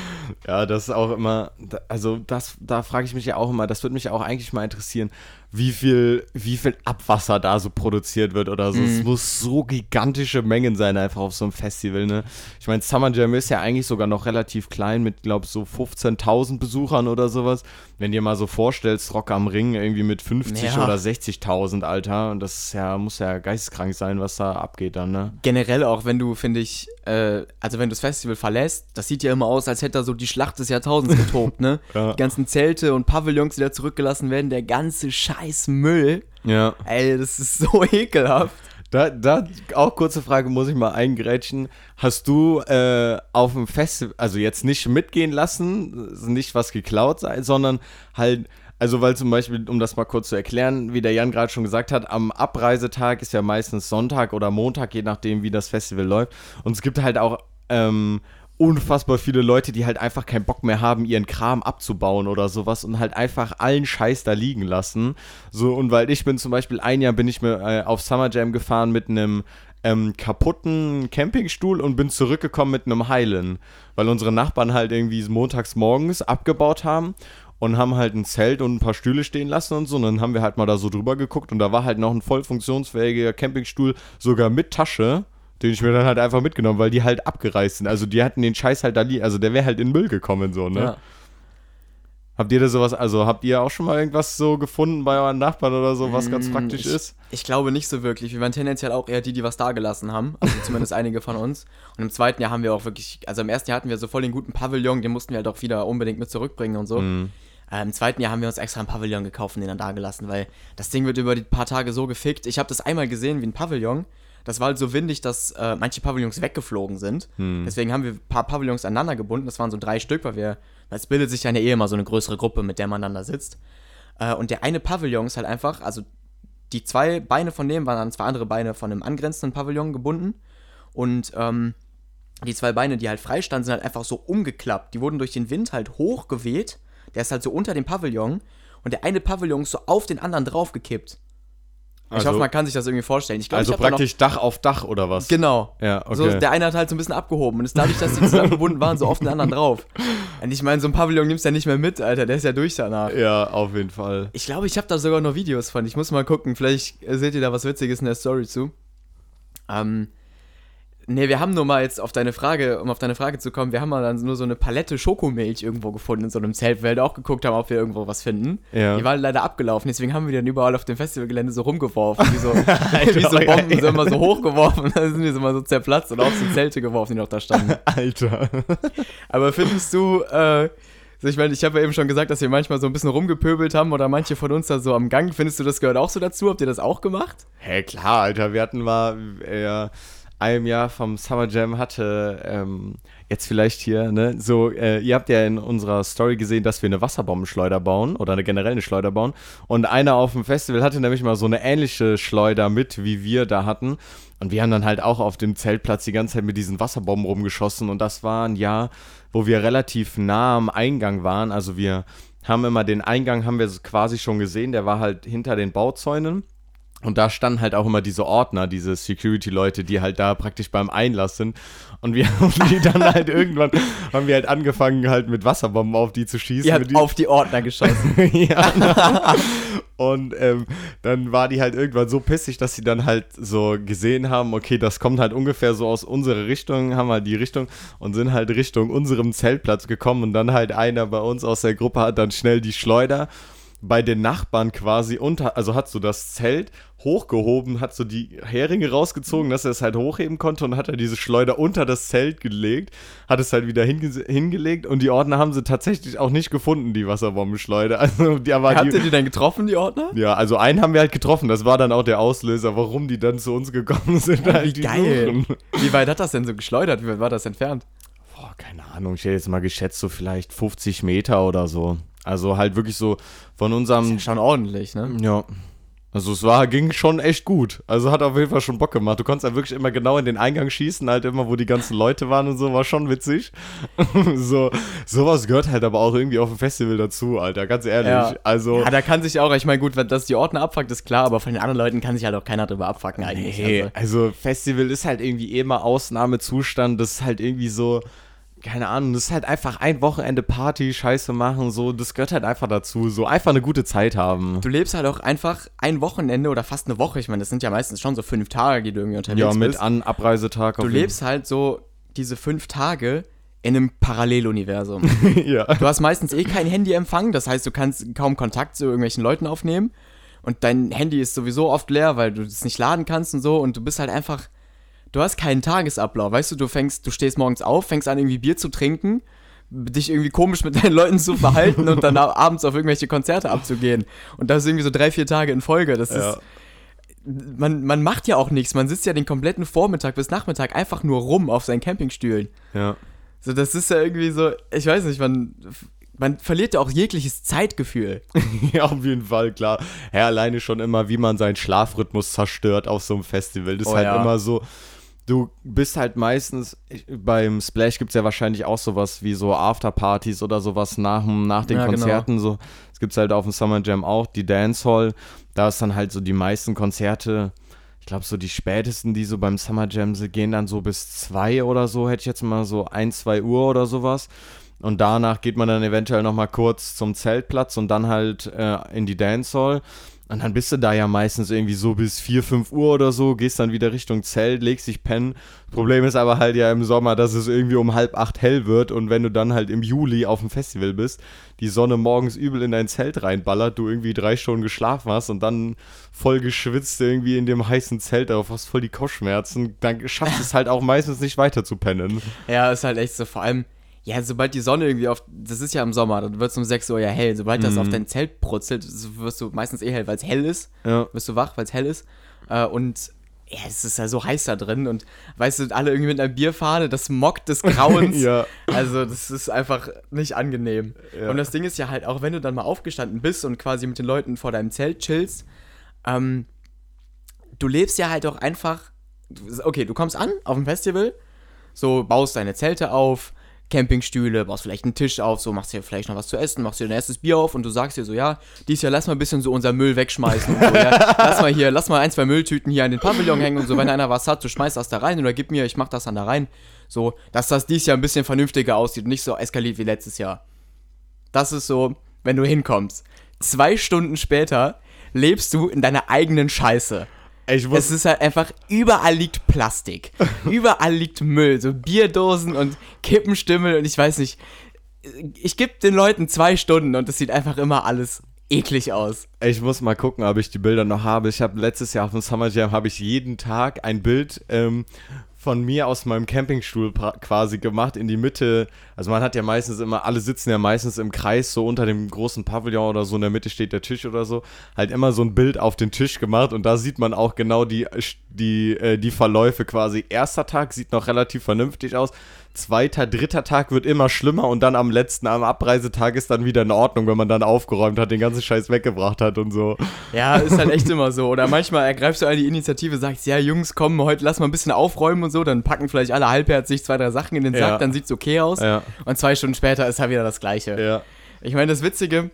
ja, das ist auch immer, also das, da frage ich mich ja auch immer, das würde mich auch eigentlich mal interessieren, wie viel, wie viel Abwasser da so produziert wird oder so. Mhm. Es muss so gigantische Mengen sein, einfach auf so einem Festival, ne? Ich meine, Summer Jam ist ja eigentlich sogar noch relativ klein mit, glaube ich, so 15.000 Besuchern oder sowas. Wenn dir mal so vorstellst, Rock am Ring irgendwie mit 50 ja. oder 60.000, Alter. Und das ja, muss ja geisteskrank sein, was da abgeht dann, ne? Generell auch, wenn du, finde ich, äh, also wenn du das Festival verlässt, das sieht ja immer aus, als hätte da so die Schlacht des Jahrtausends getobt, ne? ja. Die ganzen Zelte und Pavillons, die da zurückgelassen werden, der ganze scheiß Müll. Ja. Ey, das ist so ekelhaft. Da, da auch kurze Frage, muss ich mal eingrätschen. Hast du äh, auf dem Festival, also jetzt nicht mitgehen lassen, nicht was geklaut sei, sondern halt also weil zum Beispiel, um das mal kurz zu erklären, wie der Jan gerade schon gesagt hat, am Abreisetag ist ja meistens Sonntag oder Montag, je nachdem, wie das Festival läuft. Und es gibt halt auch ähm, unfassbar viele Leute, die halt einfach keinen Bock mehr haben, ihren Kram abzubauen oder sowas und halt einfach allen Scheiß da liegen lassen. So, und weil ich bin zum Beispiel ein Jahr bin ich mir äh, auf Summer Jam gefahren mit einem ähm, kaputten Campingstuhl und bin zurückgekommen mit einem heilen, weil unsere Nachbarn halt irgendwie montags morgens abgebaut haben und haben halt ein Zelt und ein paar Stühle stehen lassen und so. Und dann haben wir halt mal da so drüber geguckt und da war halt noch ein voll funktionsfähiger Campingstuhl, sogar mit Tasche, den ich mir dann halt einfach mitgenommen, weil die halt abgereist sind. Also die hatten den Scheiß halt da liegen, also der wäre halt in den Müll gekommen, so, ne? Ja. Habt ihr da sowas, also habt ihr auch schon mal irgendwas so gefunden bei euren Nachbarn oder so, was ganz mm, praktisch ich, ist? Ich glaube nicht so wirklich. Wir waren tendenziell auch eher die, die was da gelassen haben. Also zumindest einige von uns. Und im zweiten Jahr haben wir auch wirklich, also im ersten Jahr hatten wir so voll den guten Pavillon, den mussten wir halt auch wieder unbedingt mit zurückbringen und so. Mm. Äh, Im zweiten Jahr haben wir uns extra ein Pavillon gekauft und den dann da gelassen, weil das Ding wird über die paar Tage so gefickt. Ich habe das einmal gesehen wie ein Pavillon. Das war halt so windig, dass äh, manche Pavillons weggeflogen sind. Hm. Deswegen haben wir ein paar Pavillons aneinander gebunden. Das waren so drei Stück, weil wir, es bildet sich ja eine Ehe immer so eine größere Gruppe, mit der man dann da sitzt. Äh, und der eine Pavillon ist halt einfach, also die zwei Beine von dem waren an zwei andere Beine von einem angrenzenden Pavillon gebunden. Und ähm, die zwei Beine, die halt frei standen, sind halt einfach so umgeklappt. Die wurden durch den Wind halt hochgeweht der ist halt so unter dem Pavillon und der eine Pavillon ist so auf den anderen draufgekippt. Ich also, hoffe, man kann sich das irgendwie vorstellen. Glaub, also praktisch Dach auf Dach oder was? Genau. Ja, okay. So, der eine hat halt so ein bisschen abgehoben und ist dadurch, dass die zusammengebunden waren, so auf den anderen drauf. Und ich meine, so ein Pavillon nimmst du ja nicht mehr mit, Alter. Der ist ja durch danach. Ja, auf jeden Fall. Ich glaube, ich habe da sogar noch Videos von. Ich muss mal gucken. Vielleicht seht ihr da was Witziges in der Story zu. Ähm, Nee, wir haben nur mal jetzt auf deine Frage, um auf deine Frage zu kommen, wir haben mal dann nur so eine Palette Schokomilch irgendwo gefunden in so einem Zelt, weil wir auch geguckt haben, ob wir irgendwo was finden. Ja. Die war leider abgelaufen, deswegen haben wir die dann überall auf dem Festivalgelände so rumgeworfen, wie so, wie so Bomben, so immer so hochgeworfen, dann sind die so mal so zerplatzt und auch so Zelte geworfen, die noch da standen. Alter. Aber findest du, äh, ich meine, ich habe ja eben schon gesagt, dass wir manchmal so ein bisschen rumgepöbelt haben oder manche von uns da so am Gang. Findest du, das gehört auch so dazu? Habt ihr das auch gemacht? Hä, hey, klar, Alter. Wir hatten mal, äh, einem Jahr vom Summer Jam hatte, ähm, jetzt vielleicht hier, ne, so, äh, ihr habt ja in unserer Story gesehen, dass wir eine Wasserbombenschleuder bauen oder eine generelle Schleuder bauen. Und einer auf dem Festival hatte nämlich mal so eine ähnliche Schleuder mit, wie wir da hatten. Und wir haben dann halt auch auf dem Zeltplatz die ganze Zeit mit diesen Wasserbomben rumgeschossen. Und das war ein Jahr, wo wir relativ nah am Eingang waren. Also wir haben immer den Eingang, haben wir quasi schon gesehen, der war halt hinter den Bauzäunen. Und da standen halt auch immer diese Ordner, diese Security-Leute, die halt da praktisch beim Einlass sind. Und wir haben die dann halt irgendwann, haben wir halt angefangen halt mit Wasserbomben auf die zu schießen. Ihr habt auf die Ordner geschossen. ja. Und ähm, dann war die halt irgendwann so pissig, dass sie dann halt so gesehen haben, okay, das kommt halt ungefähr so aus unserer Richtung, haben halt die Richtung und sind halt Richtung unserem Zeltplatz gekommen. Und dann halt einer bei uns aus der Gruppe hat dann schnell die Schleuder bei den Nachbarn quasi unter, also hat so das Zelt hochgehoben, hat so die Heringe rausgezogen, dass er es halt hochheben konnte und hat er diese Schleuder unter das Zelt gelegt, hat es halt wieder hinge hingelegt und die Ordner haben sie tatsächlich auch nicht gefunden, die Wasserbombenschleuder. Also die, aber Habt ihr die denn getroffen, die Ordner? Ja, also einen haben wir halt getroffen, das war dann auch der Auslöser, warum die dann zu uns gekommen sind. Oh, halt wie geil. Suchen. Wie weit hat das denn so geschleudert? Wie weit war das entfernt? Boah, keine Ahnung, ich hätte jetzt mal geschätzt, so vielleicht 50 Meter oder so. Also halt wirklich so von unserem. Ja schon ordentlich, ne? Ja. Also es war, ging schon echt gut. Also hat auf jeden Fall schon Bock gemacht. Du konntest ja wirklich immer genau in den Eingang schießen, halt immer, wo die ganzen Leute waren und so, war schon witzig. so, sowas gehört halt aber auch irgendwie auf dem Festival dazu, Alter, ganz ehrlich. Ja. Also. Ja, da kann sich auch, ich meine, gut, dass die Ordner abfuckt, ist klar, aber von den anderen Leuten kann sich halt auch keiner drüber abfucken eigentlich. Nee, also. also Festival ist halt irgendwie immer Ausnahmezustand, das ist halt irgendwie so keine Ahnung, das ist halt einfach ein Wochenende Party, Scheiße machen, so, das gehört halt einfach dazu, so einfach eine gute Zeit haben. Du lebst halt auch einfach ein Wochenende oder fast eine Woche, ich meine, das sind ja meistens schon so fünf Tage, die du irgendwie unterwegs bist. Ja, mit bist. an Abreisetag. Du lebst halt so diese fünf Tage in einem Paralleluniversum. ja. Du hast meistens eh kein Handyempfang, das heißt, du kannst kaum Kontakt zu irgendwelchen Leuten aufnehmen und dein Handy ist sowieso oft leer, weil du es nicht laden kannst und so und du bist halt einfach du hast keinen Tagesablauf, weißt du, du fängst, du stehst morgens auf, fängst an irgendwie Bier zu trinken, dich irgendwie komisch mit deinen Leuten zu verhalten und dann abends auf irgendwelche Konzerte abzugehen. Und das ist irgendwie so drei, vier Tage in Folge. Das ja. ist. Man, man macht ja auch nichts. Man sitzt ja den kompletten Vormittag bis Nachmittag einfach nur rum auf seinen Campingstühlen. Ja. So, das ist ja irgendwie so, ich weiß nicht, man, man verliert ja auch jegliches Zeitgefühl. ja, auf jeden Fall, klar. Ja, alleine schon immer, wie man seinen Schlafrhythmus zerstört auf so einem Festival. Das ist oh, halt ja. immer so, du bist halt meistens, beim Splash gibt es ja wahrscheinlich auch sowas wie so Afterpartys oder sowas nach, nach den ja, genau. Konzerten. Genau. So. Das gibt es halt auf dem Summer Jam auch, die Dancehall. Da ist dann halt so die meisten Konzerte, ich glaube so die spätesten, die so beim Summer Jam sind, gehen dann so bis zwei oder so, hätte ich jetzt mal so ein, zwei Uhr oder sowas. Und danach geht man dann eventuell nochmal kurz zum Zeltplatz und dann halt äh, in die Dancehall. Und dann bist du da ja meistens irgendwie so bis 4, 5 Uhr oder so, gehst dann wieder Richtung Zelt, legst dich pennen. Problem ist aber halt ja im Sommer, dass es irgendwie um halb acht hell wird und wenn du dann halt im Juli auf dem Festival bist, die Sonne morgens übel in dein Zelt reinballert, du irgendwie drei Stunden geschlafen hast und dann voll geschwitzt irgendwie in dem heißen Zelt darauf hast voll die Kopfschmerzen, dann schaffst du es halt auch meistens nicht weiter zu pennen. Ja, ist halt echt so, vor allem ja, sobald die Sonne irgendwie auf, das ist ja im Sommer, dann wird es um 6 Uhr ja hell. Sobald das auf mhm. dein Zelt brutzelt, wirst du meistens eh hell, weil es hell ist. Ja. Wirst du wach, weil es hell ist. Äh, und ja, es ist ja so heiß da drin und weißt du, alle irgendwie mit einer Bierfahne, das mockt des Grauens. ja. Also, das ist einfach nicht angenehm. Ja. Und das Ding ist ja halt, auch wenn du dann mal aufgestanden bist und quasi mit den Leuten vor deinem Zelt chillst, ähm, du lebst ja halt auch einfach. Okay, du kommst an auf dem Festival, so baust deine Zelte auf, Campingstühle, baust vielleicht einen Tisch auf, so machst dir vielleicht noch was zu essen, machst dir dein erstes Bier auf und du sagst dir so, ja, dies Jahr lass mal ein bisschen so unser Müll wegschmeißen und so, ja. Lass mal hier, lass mal ein, zwei Mülltüten hier an den Pavillon hängen und so, wenn einer was hat, du schmeißt das da rein oder gib mir, ich mach das dann da rein. So, dass das dies Jahr ein bisschen vernünftiger aussieht und nicht so eskaliert wie letztes Jahr. Das ist so, wenn du hinkommst. Zwei Stunden später lebst du in deiner eigenen Scheiße es ist halt einfach, überall liegt Plastik. überall liegt Müll. So Bierdosen und Kippenstimmel und ich weiß nicht. Ich gebe den Leuten zwei Stunden und es sieht einfach immer alles eklig aus. Ich muss mal gucken, ob ich die Bilder noch habe. Ich habe letztes Jahr auf dem Summer Jam habe ich jeden Tag ein Bild ähm, von mir aus meinem Campingstuhl quasi gemacht in die Mitte. Also man hat ja meistens immer, alle sitzen ja meistens im Kreis, so unter dem großen Pavillon oder so, in der Mitte steht der Tisch oder so. Halt immer so ein Bild auf den Tisch gemacht und da sieht man auch genau die, die, äh, die Verläufe quasi. Erster Tag sieht noch relativ vernünftig aus zweiter, dritter Tag wird immer schlimmer und dann am letzten, am Abreisetag ist dann wieder in Ordnung, wenn man dann aufgeräumt hat, den ganzen Scheiß weggebracht hat und so. Ja, ist halt echt immer so. Oder manchmal ergreifst du die Initiative, sagst, ja, Jungs, komm, heute lass mal ein bisschen aufräumen und so, dann packen vielleicht alle halbherzig zwei, drei Sachen in den Sack, ja. dann sieht's okay aus. Ja. Und zwei Stunden später ist halt wieder das Gleiche. Ja. Ich meine, das Witzige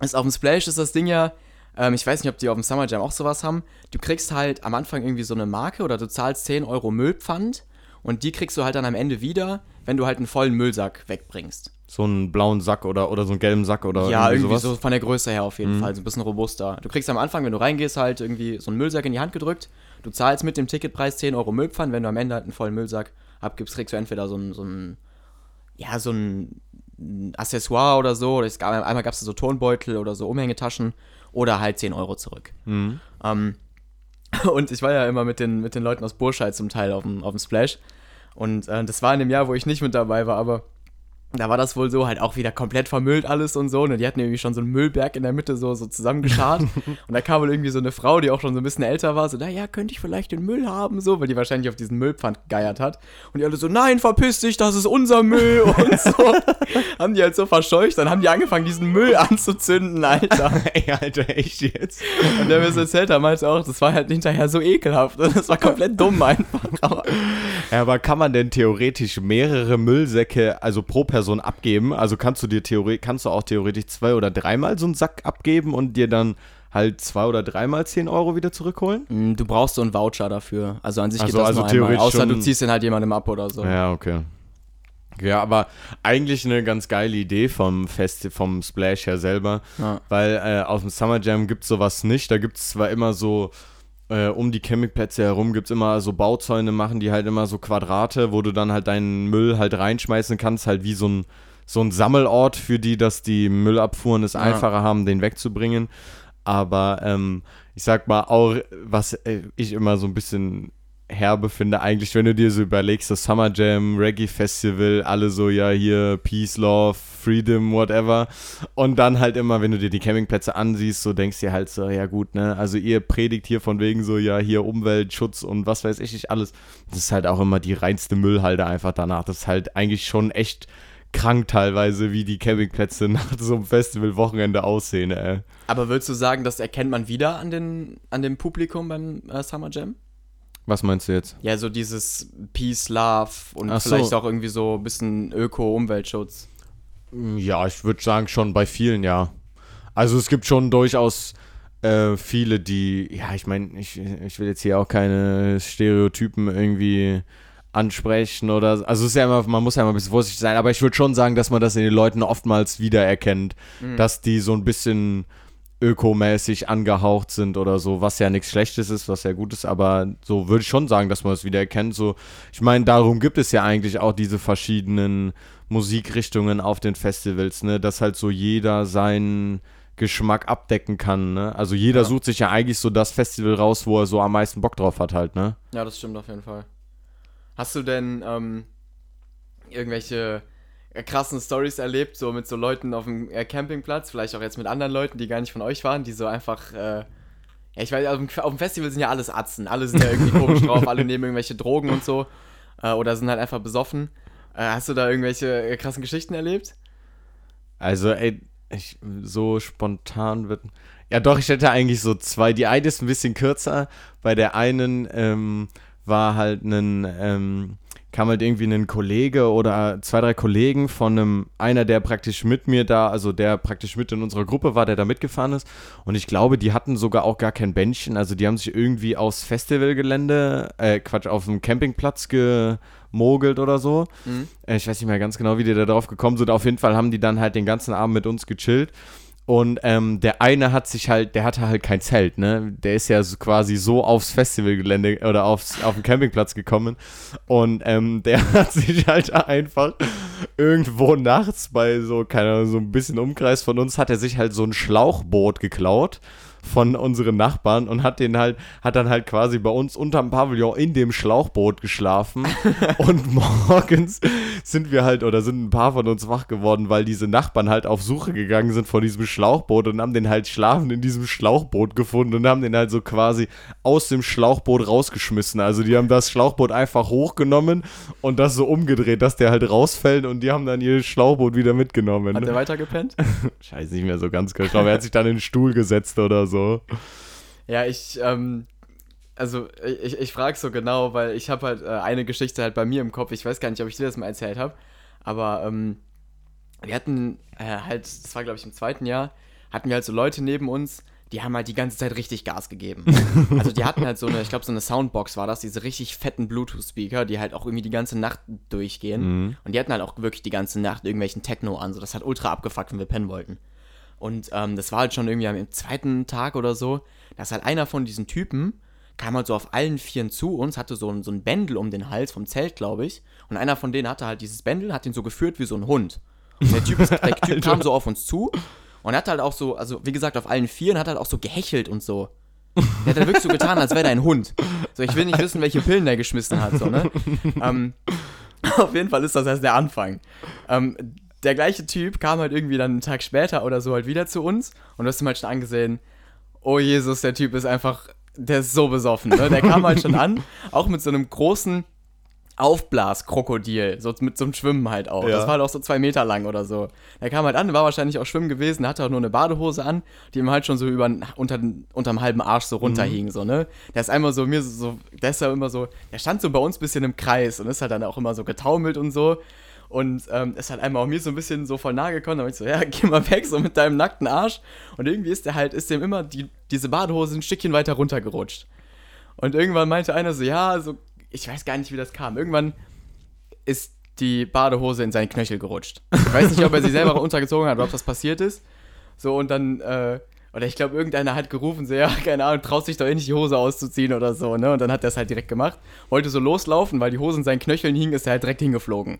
ist, auf dem Splash ist das Ding ja, Ähm, ich weiß nicht, ob die auf dem Summer Jam auch sowas haben. Du kriegst halt am Anfang irgendwie so eine Marke oder du zahlst 10 Euro Müllpfand und die kriegst du halt dann am Ende wieder, wenn du halt einen vollen Müllsack wegbringst. So einen blauen Sack oder, oder so einen gelben Sack oder Ja, irgendwie, irgendwie so von der Größe her auf jeden mhm. Fall, so ein bisschen robuster. Du kriegst am Anfang, wenn du reingehst, halt irgendwie so einen Müllsack in die Hand gedrückt. Du zahlst mit dem Ticketpreis 10 Euro Müllpfand. Wenn du am Ende halt einen vollen Müllsack abgibst, kriegst du entweder so ein, so ein ja, so ein Accessoire oder so. Oder gab, einmal gab es so Tonbeutel oder so Umhängetaschen oder halt 10 Euro zurück. Mhm. Ähm, und ich war ja immer mit den, mit den Leuten aus Burscheid zum Teil auf dem, auf dem Splash. Und äh, das war in dem Jahr, wo ich nicht mit dabei war, aber da war das wohl so halt auch wieder komplett vermüllt alles und so. Und ne? die hatten irgendwie schon so einen Müllberg in der Mitte so, so zusammengeschart. und da kam wohl irgendwie so eine Frau, die auch schon so ein bisschen älter war, so, naja, könnte ich vielleicht den Müll haben, so, weil die wahrscheinlich auf diesen Müllpfand geiert hat. Und die alle so, nein, verpiss dich, das ist unser Müll und so. haben die halt so verscheucht, dann haben die angefangen, diesen Müll anzuzünden, Alter. Ey, Alter, echt jetzt? Und der mir so erzählt hat, meinte auch, das war halt hinterher so ekelhaft. Das war komplett dumm einfach. Aber ja, aber kann man denn theoretisch mehrere Müllsäcke, also pro Person, Person abgeben. Also kannst du dir theoretisch, kannst du auch theoretisch zwei oder dreimal so einen Sack abgeben und dir dann halt zwei oder dreimal 10 Euro wieder zurückholen? Mm, du brauchst so einen Voucher dafür. Also an sich geht also, das also nur theoretisch einmal. Außer du ziehst den halt jemandem ab oder so. Ja, okay. Ja, aber eigentlich eine ganz geile Idee vom Fest, vom Splash her selber, ja. weil äh, auf dem Summer Jam gibt es sowas nicht. Da gibt es zwar immer so äh, um die Campingplätze herum gibt es immer so Bauzäune, machen die halt immer so Quadrate, wo du dann halt deinen Müll halt reinschmeißen kannst, halt wie so ein, so ein Sammelort für die, dass die Müllabfuhren es ja. einfacher haben, den wegzubringen. Aber ähm, ich sag mal auch, was äh, ich immer so ein bisschen herbe finde, eigentlich, wenn du dir so überlegst, das Summer Jam, Reggae Festival, alle so, ja, hier Peace, Love, Freedom, whatever. Und dann halt immer, wenn du dir die Campingplätze ansiehst, so denkst du dir halt so, ja gut, ne, also ihr predigt hier von wegen so, ja, hier Umweltschutz und was weiß ich nicht alles. Das ist halt auch immer die reinste Müllhalde einfach danach. Das ist halt eigentlich schon echt krank teilweise, wie die Campingplätze nach so einem Festivalwochenende aussehen, ey. Aber würdest du sagen, das erkennt man wieder an, den, an dem Publikum beim äh, Summer Jam? Was meinst du jetzt? Ja, so dieses Peace, Love und Ach vielleicht so. auch irgendwie so ein bisschen Öko-Umweltschutz. Ja, ich würde sagen, schon bei vielen, ja. Also es gibt schon durchaus äh, viele, die, ja, ich meine, ich, ich will jetzt hier auch keine Stereotypen irgendwie ansprechen oder also es ist ja immer, man muss ja immer ein bisschen vorsichtig sein, aber ich würde schon sagen, dass man das in den Leuten oftmals wiedererkennt, mhm. dass die so ein bisschen ökomäßig angehaucht sind oder so, was ja nichts Schlechtes ist, was ja gut ist, aber so würde ich schon sagen, dass man es wieder erkennt. So, ich meine, darum gibt es ja eigentlich auch diese verschiedenen Musikrichtungen auf den Festivals, ne, dass halt so jeder seinen Geschmack abdecken kann, ne? Also jeder ja. sucht sich ja eigentlich so das Festival raus, wo er so am meisten Bock drauf hat halt, ne? Ja, das stimmt auf jeden Fall. Hast du denn ähm, irgendwelche krassen Stories erlebt, so mit so Leuten auf dem äh, Campingplatz, vielleicht auch jetzt mit anderen Leuten, die gar nicht von euch waren, die so einfach, äh, ja, ich weiß, auf dem, auf dem, Festival sind ja alles Atzen, alle sind ja irgendwie komisch drauf, alle nehmen irgendwelche Drogen und so äh, oder sind halt einfach besoffen. Äh, hast du da irgendwelche äh, krassen Geschichten erlebt? Also, ey, ich, so spontan wird. Ja, doch, ich hätte eigentlich so zwei. Die eine ist ein bisschen kürzer. Bei der einen ähm, war halt ein, ähm, kam halt irgendwie ein Kollege oder zwei, drei Kollegen von einem, einer, der praktisch mit mir da, also der praktisch mit in unserer Gruppe war, der da mitgefahren ist. Und ich glaube, die hatten sogar auch gar kein Bändchen. Also die haben sich irgendwie aufs Festivalgelände, äh, Quatsch, auf dem Campingplatz gemogelt oder so. Mhm. Äh, ich weiß nicht mehr ganz genau, wie die da drauf gekommen sind. Auf jeden Fall haben die dann halt den ganzen Abend mit uns gechillt. Und ähm, der eine hat sich halt, der hatte halt kein Zelt, ne? Der ist ja so quasi so aufs Festivalgelände oder aufs, auf den Campingplatz gekommen. Und ähm, der hat sich halt einfach irgendwo nachts bei so, keine Ahnung, so ein bisschen Umkreis von uns, hat er sich halt so ein Schlauchboot geklaut von unseren Nachbarn und hat den halt, hat dann halt quasi bei uns unterm Pavillon in dem Schlauchboot geschlafen. und morgens sind wir halt, oder sind ein paar von uns wach geworden, weil diese Nachbarn halt auf Suche gegangen sind vor diesem Schlauchboot und haben den halt schlafen in diesem Schlauchboot gefunden und haben den halt so quasi aus dem Schlauchboot rausgeschmissen. Also die haben das Schlauchboot einfach hochgenommen und das so umgedreht, dass der halt rausfällt und die haben dann ihr Schlauchboot wieder mitgenommen. Hat der weitergepennt? Scheiße, nicht mehr so ganz genau. Er hat sich dann in den Stuhl gesetzt oder so. Ja, ich, ähm, also ich, ich frage so genau, weil ich habe halt äh, eine Geschichte halt bei mir im Kopf. Ich weiß gar nicht, ob ich dir das mal erzählt habe, aber ähm, wir hatten äh, halt, das war glaube ich im zweiten Jahr, hatten wir halt so Leute neben uns, die haben halt die ganze Zeit richtig Gas gegeben. also die hatten halt so eine, ich glaube so eine Soundbox war das, diese richtig fetten Bluetooth-Speaker, die halt auch irgendwie die ganze Nacht durchgehen. Mhm. Und die hatten halt auch wirklich die ganze Nacht irgendwelchen Techno an. So, das hat ultra abgefuckt, wenn wir pennen wollten. Und ähm, das war halt schon irgendwie am zweiten Tag oder so, dass halt einer von diesen Typen kam halt so auf allen Vieren zu uns, hatte so ein, so ein Bändel um den Hals vom Zelt, glaube ich. Und einer von denen hatte halt dieses Bändel, hat ihn so geführt wie so ein Hund. Und der Typ, ist, der typ kam so auf uns zu und hat halt auch so, also wie gesagt, auf allen Vieren hat halt auch so gehechelt und so. Der hat halt wirklich so getan, als wäre er ein Hund. So, ich will nicht wissen, welche Pillen der geschmissen hat, so, ne? Ähm, auf jeden Fall ist das erst der Anfang. Ähm, der gleiche Typ kam halt irgendwie dann einen Tag später oder so halt wieder zu uns und du hast ihm halt schon angesehen, oh Jesus, der Typ ist einfach, der ist so besoffen, ne? Der kam halt schon an, auch mit so einem großen Aufblaskrokodil, so mit so einem Schwimmen halt auch. Ja. Das war halt auch so zwei Meter lang oder so. Der kam halt an, war wahrscheinlich auch schwimmen gewesen, hatte auch nur eine Badehose an, die ihm halt schon so über, unter, unterm halben Arsch so runterhing, mhm. so, ne? Der ist einmal so, mir so, der ist ja immer so, der stand so bei uns ein bisschen im Kreis und ist halt dann auch immer so getaumelt und so. Und ähm, ist halt einmal auf mir so ein bisschen so voll nahe gekommen. Da war ich so, ja, geh mal weg, so mit deinem nackten Arsch. Und irgendwie ist der halt, ist dem immer die, diese Badehose ein Stückchen weiter runtergerutscht. Und irgendwann meinte einer so, ja, so ich weiß gar nicht, wie das kam. Irgendwann ist die Badehose in seinen Knöchel gerutscht. Ich weiß nicht, ob er sie selber untergezogen hat oder ob das passiert ist. So, und dann, äh, oder ich glaube, irgendeiner hat gerufen, so, ja, keine Ahnung, traust dich doch eh nicht, die Hose auszuziehen oder so, ne? Und dann hat er es halt direkt gemacht. Wollte so loslaufen, weil die Hose in seinen Knöcheln hing, ist er halt direkt hingeflogen.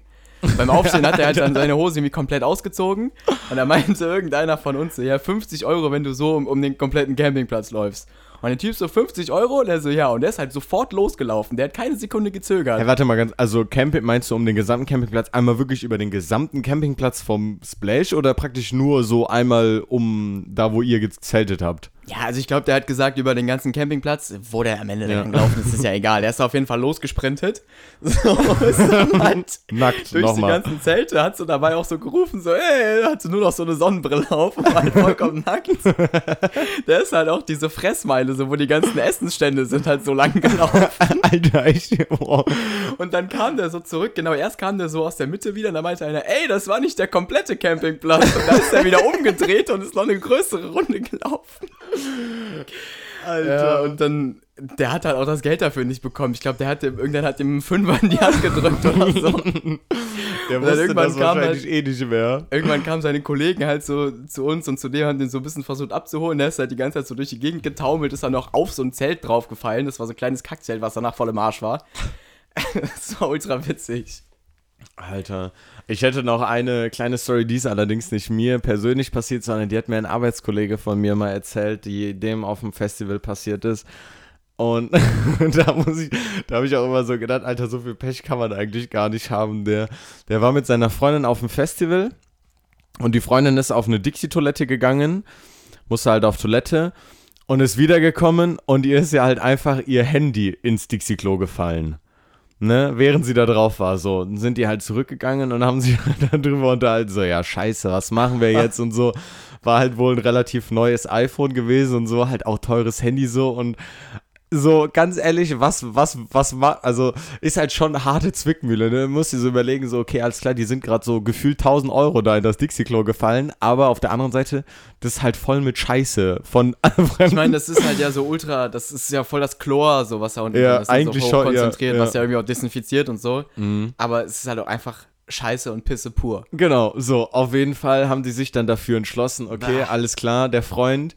Beim Aufstehen hat er halt dann seine Hose irgendwie komplett ausgezogen und da meinte irgendeiner von uns, so, ja, 50 Euro, wenn du so um, um den kompletten Campingplatz läufst. Und der Typ so 50 Euro und der so, ja, und der ist halt sofort losgelaufen. Der hat keine Sekunde gezögert. Hey, warte mal ganz, also Camping, meinst du um den gesamten Campingplatz, einmal wirklich über den gesamten Campingplatz vom Splash oder praktisch nur so einmal um da, wo ihr gezeltet habt? Ja, also ich glaube, der hat gesagt, über den ganzen Campingplatz, wo der am Ende ja. dann gelaufen ist, ist ja egal. Der ist auf jeden Fall losgesprintet. So, ist dann halt Nackt, durch die mal. ganzen Zelte, hat so dabei auch so gerufen, so, ey, hat so nur noch so eine Sonnenbrille auf und war halt vollkommen nackt. Der ist halt auch diese Fressmeile, so, wo die ganzen Essensstände sind halt so lang gelaufen. Alter, ich, wow. Und dann kam der so zurück, genau, erst kam der so aus der Mitte wieder und da meinte einer, ey, das war nicht der komplette Campingplatz. Und dann ist er wieder umgedreht und ist noch eine größere Runde gelaufen. Alter. Ja, und dann, der hat halt auch das Geld dafür nicht bekommen. Ich glaube, der hat irgendwann hat ihm einen Fünfer in die Hand gedrückt oder so. Der wusste irgendwann das wahrscheinlich halt, eh nicht mehr. Irgendwann kamen seine Kollegen halt so zu uns und zu dem haben den so ein bisschen versucht abzuholen. Der ist halt die ganze Zeit so durch die Gegend getaumelt, ist dann noch auf so ein Zelt draufgefallen. Das war so ein kleines Kackzelt, was danach voll im Arsch war. das war ultra witzig. Alter, ich hätte noch eine kleine Story, die ist allerdings nicht mir persönlich passiert, sondern die hat mir ein Arbeitskollege von mir mal erzählt, die dem auf dem Festival passiert ist. Und da muss ich, da habe ich auch immer so gedacht, Alter, so viel Pech kann man eigentlich gar nicht haben. Der, der war mit seiner Freundin auf dem Festival und die Freundin ist auf eine Dixie-Toilette gegangen, musste halt auf Toilette und ist wiedergekommen und ihr ist ja halt einfach ihr Handy ins Dixie-Klo gefallen ne, während sie da drauf war, so, sind die halt zurückgegangen und haben sich dann drüber unterhalten, so, ja, scheiße, was machen wir jetzt? Und so. War halt wohl ein relativ neues iPhone gewesen und so, halt auch teures Handy so. Und so ganz ehrlich, was, was, was, also ist halt schon eine harte Zwickmühle, ne? Du musst dir so überlegen, so, okay, alles klar, die sind gerade so gefühlt 1000 Euro da in das Dixie-Klo gefallen, aber auf der anderen Seite, das ist halt voll mit Scheiße von Ich meine, das ist halt ja so ultra, das ist ja voll das Chlor, so was da unten ja, ist eigentlich so schon, konzentriert, ja, ja. was ja irgendwie auch desinfiziert und so, mhm. aber es ist halt auch einfach Scheiße und Pisse pur. Genau, so, auf jeden Fall haben die sich dann dafür entschlossen, okay, Ach. alles klar, der Freund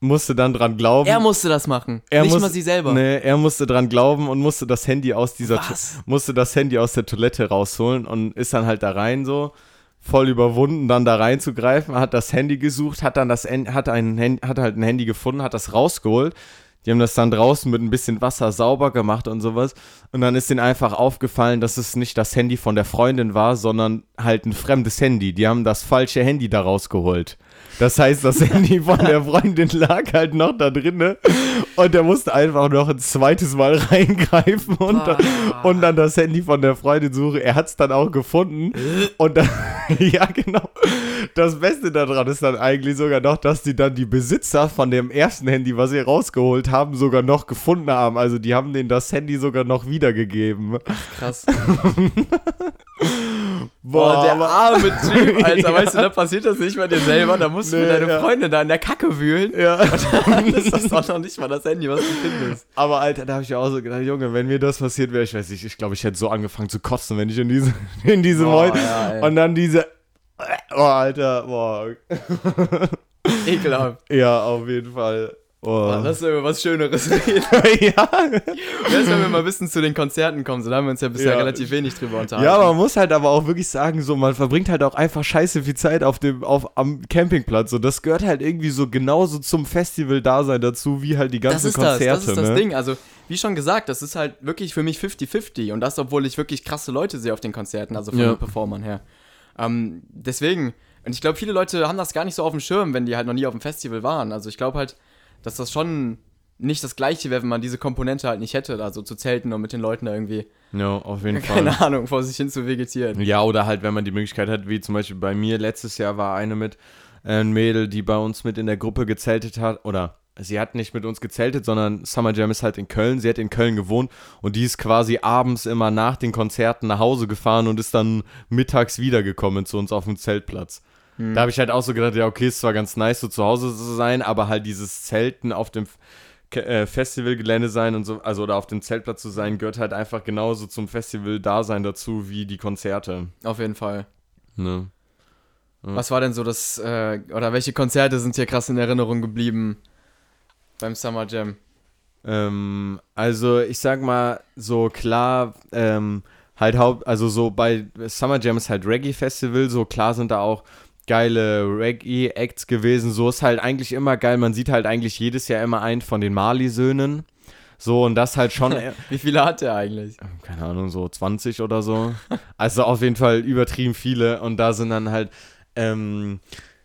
musste dann dran glauben. Er musste das machen, er nicht muss, mal sie selber. Nee, er musste dran glauben und musste das Handy aus dieser musste das Handy aus der Toilette rausholen und ist dann halt da rein so voll überwunden, dann da reinzugreifen, hat das Handy gesucht, hat dann das hat ein hat halt ein Handy gefunden, hat das rausgeholt. Die haben das dann draußen mit ein bisschen Wasser sauber gemacht und sowas. Und dann ist denen einfach aufgefallen, dass es nicht das Handy von der Freundin war, sondern halt ein fremdes Handy. Die haben das falsche Handy da rausgeholt. Das heißt, das Handy von der Freundin lag halt noch da drinne und er musste einfach noch ein zweites Mal reingreifen und, dann, und dann das Handy von der Freundin suchen. Er hat es dann auch gefunden und dann, ja genau. Das Beste daran ist dann eigentlich sogar noch, dass die dann die Besitzer von dem ersten Handy, was sie rausgeholt haben, sogar noch gefunden haben. Also die haben denen das Handy sogar noch wiedergegeben. Krass. Boah, der arme Typ, Alter. Weißt du, da passiert das nicht bei dir selber. Da musst du nee, mit deiner ja. Freundin da in der Kacke wühlen. Ja. Und dann ist das doch noch nicht mal das Handy, was du findest. Aber, Alter, da habe ich auch so gedacht, Junge, wenn mir das passiert wäre, ich weiß nicht, ich glaube, ich hätte so angefangen zu kotzen, wenn ich in diese, in diese boah, ja, Und dann diese. Boah, Alter, boah. Ekelhaft. Ja, auf jeden Fall. Oh. Lass über was Schöneres reden. ja. Erst wenn wir mal ein bisschen zu den Konzerten kommen, so da haben wir uns ja bisher ja. relativ wenig drüber unterhalten. Ja, man muss halt aber auch wirklich sagen, so man verbringt halt auch einfach scheiße viel Zeit auf dem, auf, am Campingplatz. Und das gehört halt irgendwie so genauso zum Festival-Dasein dazu, wie halt die ganzen das Konzerte. Das, das ist das ne? Ding. Also, wie schon gesagt, das ist halt wirklich für mich 50-50. Und das, obwohl ich wirklich krasse Leute sehe auf den Konzerten, also von ja. den Performern her. Ähm, deswegen, und ich glaube, viele Leute haben das gar nicht so auf dem Schirm, wenn die halt noch nie auf dem Festival waren. Also ich glaube halt, dass das schon nicht das gleiche wäre, wenn man diese Komponente halt nicht hätte, da so zu zelten und mit den Leuten da irgendwie. Ja, auf jeden Fall. Keine Ahnung, vor sich hin zu vegetieren. Ja, oder halt, wenn man die Möglichkeit hat, wie zum Beispiel bei mir letztes Jahr war eine mit, äh, ein Mädel, die bei uns mit in der Gruppe gezeltet hat, oder sie hat nicht mit uns gezeltet, sondern Summer Jam ist halt in Köln. Sie hat in Köln gewohnt und die ist quasi abends immer nach den Konzerten nach Hause gefahren und ist dann mittags wiedergekommen zu uns auf dem Zeltplatz. Hm. Da habe ich halt auch so gedacht, ja, okay, es war ganz nice, so zu Hause zu sein, aber halt dieses Zelten auf dem äh, Festivalgelände sein und so, also oder auf dem Zeltplatz zu sein, gehört halt einfach genauso zum Festival-Dasein dazu wie die Konzerte. Auf jeden Fall. Ne? Ja. Was war denn so das, äh, oder welche Konzerte sind hier krass in Erinnerung geblieben beim Summer Jam? Ähm, also ich sag mal, so klar, ähm, halt haupt, also so bei Summer Jam ist halt Reggae Festival, so klar sind da auch geile Reggae-Acts gewesen. So ist halt eigentlich immer geil. Man sieht halt eigentlich jedes Jahr immer einen von den Marley-Söhnen. So, und das halt schon. Wie viele hat der eigentlich? Keine Ahnung, so 20 oder so. also auf jeden Fall übertrieben viele. Und da sind dann halt, ähm,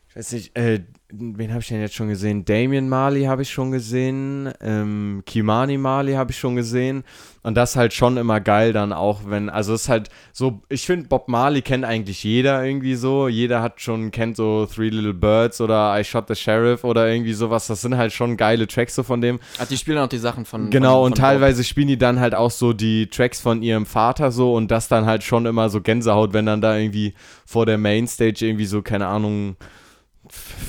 ich weiß nicht, äh, wen habe ich denn jetzt schon gesehen? Damien Marley habe ich schon gesehen, ähm, Kimani Marley habe ich schon gesehen und das halt schon immer geil dann auch, wenn, also es ist halt so, ich finde Bob Marley kennt eigentlich jeder irgendwie so, jeder hat schon, kennt so Three Little Birds oder I Shot the Sheriff oder irgendwie sowas, das sind halt schon geile Tracks so von dem. Ach, die spielen auch die Sachen von Genau, von, und teilweise Bob. spielen die dann halt auch so die Tracks von ihrem Vater so und das dann halt schon immer so Gänsehaut, wenn dann da irgendwie vor der Mainstage irgendwie so, keine Ahnung,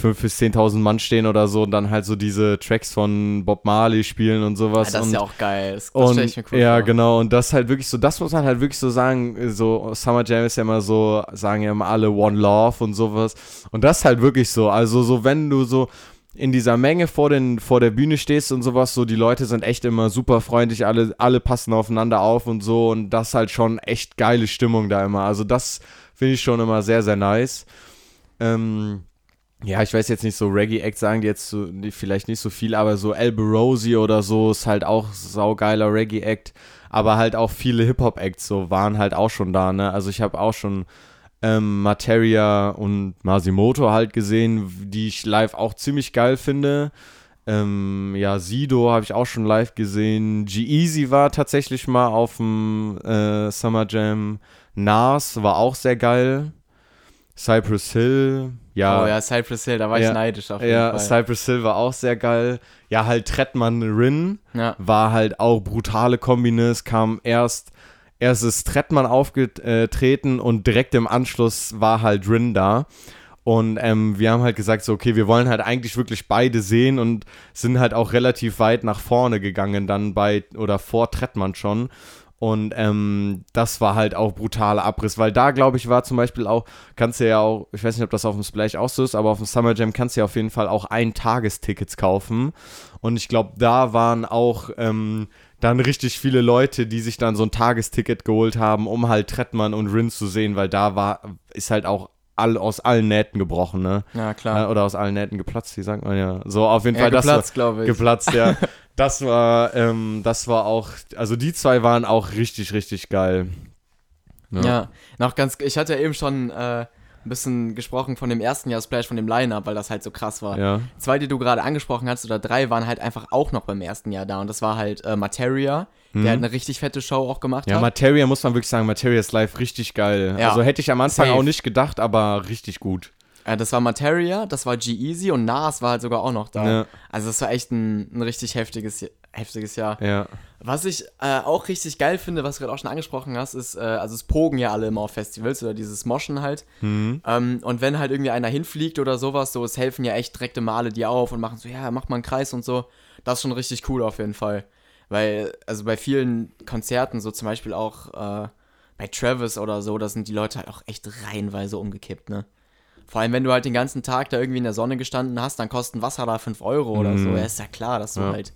5.000 bis 10.000 Mann stehen oder so und dann halt so diese Tracks von Bob Marley spielen und sowas. Ja, das und, ist ja auch geil. Das, das ich mir cool Ja, vor. genau. Und das halt wirklich so, das muss man halt wirklich so sagen. So, Summer Jam ist ja immer so, sagen ja immer alle One Love und sowas. Und das halt wirklich so. Also, so, wenn du so in dieser Menge vor, den, vor der Bühne stehst und sowas, so die Leute sind echt immer super freundlich, alle, alle passen aufeinander auf und so und das halt schon echt geile Stimmung da immer. Also das finde ich schon immer sehr, sehr nice. Ähm, ja, ich weiß jetzt nicht, so Reggae-Acts sagen die jetzt so, vielleicht nicht so viel, aber so El Barosi oder so ist halt auch saugeiler Reggae-Act. Aber halt auch viele Hip-Hop-Acts so waren halt auch schon da, ne? Also ich habe auch schon ähm, Materia und Masimoto halt gesehen, die ich live auch ziemlich geil finde. Ähm, ja, Sido habe ich auch schon live gesehen. G-Eazy war tatsächlich mal auf dem äh, Summer Jam. Nas war auch sehr geil. Cypress Hill, ja. Oh ja, Cypress Hill, da war ja, ich neidisch auf jeden ja, Fall. Cypress Hill war auch sehr geil. Ja, halt Trettmann Rin ja. war halt auch brutale Kombines, kam erst, erst ist Trettmann aufgetreten und direkt im Anschluss war halt Rin da. Und ähm, wir haben halt gesagt, so, okay, wir wollen halt eigentlich wirklich beide sehen und sind halt auch relativ weit nach vorne gegangen, dann bei oder vor Trettmann schon. Und ähm, das war halt auch brutaler Abriss, weil da, glaube ich, war zum Beispiel auch, kannst du ja auch, ich weiß nicht, ob das auf dem Splash auch so ist, aber auf dem Summer Jam kannst du ja auf jeden Fall auch Ein-Tagestickets kaufen. Und ich glaube, da waren auch ähm, dann richtig viele Leute, die sich dann so ein Tagesticket geholt haben, um halt Trettmann und Rin zu sehen, weil da war, ist halt auch all, aus allen Nähten gebrochen, ne? Ja, klar. Äh, oder aus allen Nähten geplatzt, wie sagt man ja. So, auf jeden ja, Fall geplatzt, glaube ich. Geplatzt, ja. das war, ähm, das war auch, also die zwei waren auch richtig, richtig geil. Ja, ja noch ganz, ich hatte ja eben schon äh, ein bisschen gesprochen von dem ersten Jahr Splash, von dem Line-Up, weil das halt so krass war. Ja. Zwei, die du gerade angesprochen hast, oder drei, waren halt einfach auch noch beim ersten Jahr da und das war halt äh, Materia, der mhm. halt eine richtig fette Show auch gemacht ja, hat. Ja, Materia muss man wirklich sagen, Materia ist live richtig geil. Ja. Also hätte ich am Anfang Safe. auch nicht gedacht, aber richtig gut. Ja, das war Materia, das war G-Easy und Nas war halt sogar auch noch da. Ja. Also das war echt ein, ein richtig heftiges heftiges Jahr. Ja. Was ich äh, auch richtig geil finde, was du gerade auch schon angesprochen hast, ist, äh, also es pogen ja alle immer auf Festivals oder dieses Moschen halt. Mhm. Ähm, und wenn halt irgendwie einer hinfliegt oder sowas, so, es helfen ja echt direkte Male die auf und machen so, ja, mach mal einen Kreis und so. Das ist schon richtig cool auf jeden Fall. Weil, also bei vielen Konzerten, so zum Beispiel auch äh, bei Travis oder so, da sind die Leute halt auch echt reihenweise umgekippt, ne? Vor allem, wenn du halt den ganzen Tag da irgendwie in der Sonne gestanden hast, dann kosten Wasser da 5 Euro oder so. Mhm. Ja, ist ja klar, dass du Ja. halt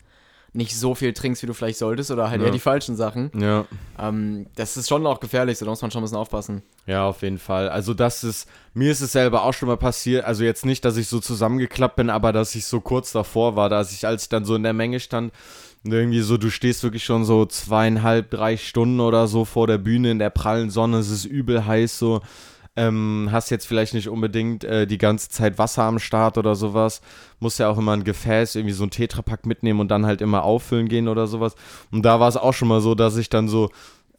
nicht so viel trinkst, wie du vielleicht solltest oder halt Ja. eher die falschen Sachen. Ja. Ähm, das ist schon auch gefährlich, so da muss man schon ein bisschen aufpassen. Ja, auf jeden Fall. Also das ist, mir ist es selber auch schon mal passiert, also jetzt nicht, dass ich so zusammengeklappt bin, aber dass ich so kurz davor war, dass ich, als ich dann so in der Menge stand, und irgendwie so, du stehst wirklich schon so zweieinhalb, drei Stunden oder so vor der Bühne in der prallen Sonne, es ist übel heiß so, ähm, hast jetzt vielleicht nicht unbedingt äh, die ganze Zeit Wasser am Start oder sowas, musst ja auch immer ein Gefäß, irgendwie so ein Tetrapack mitnehmen und dann halt immer auffüllen gehen oder sowas. Und da war es auch schon mal so, dass ich dann so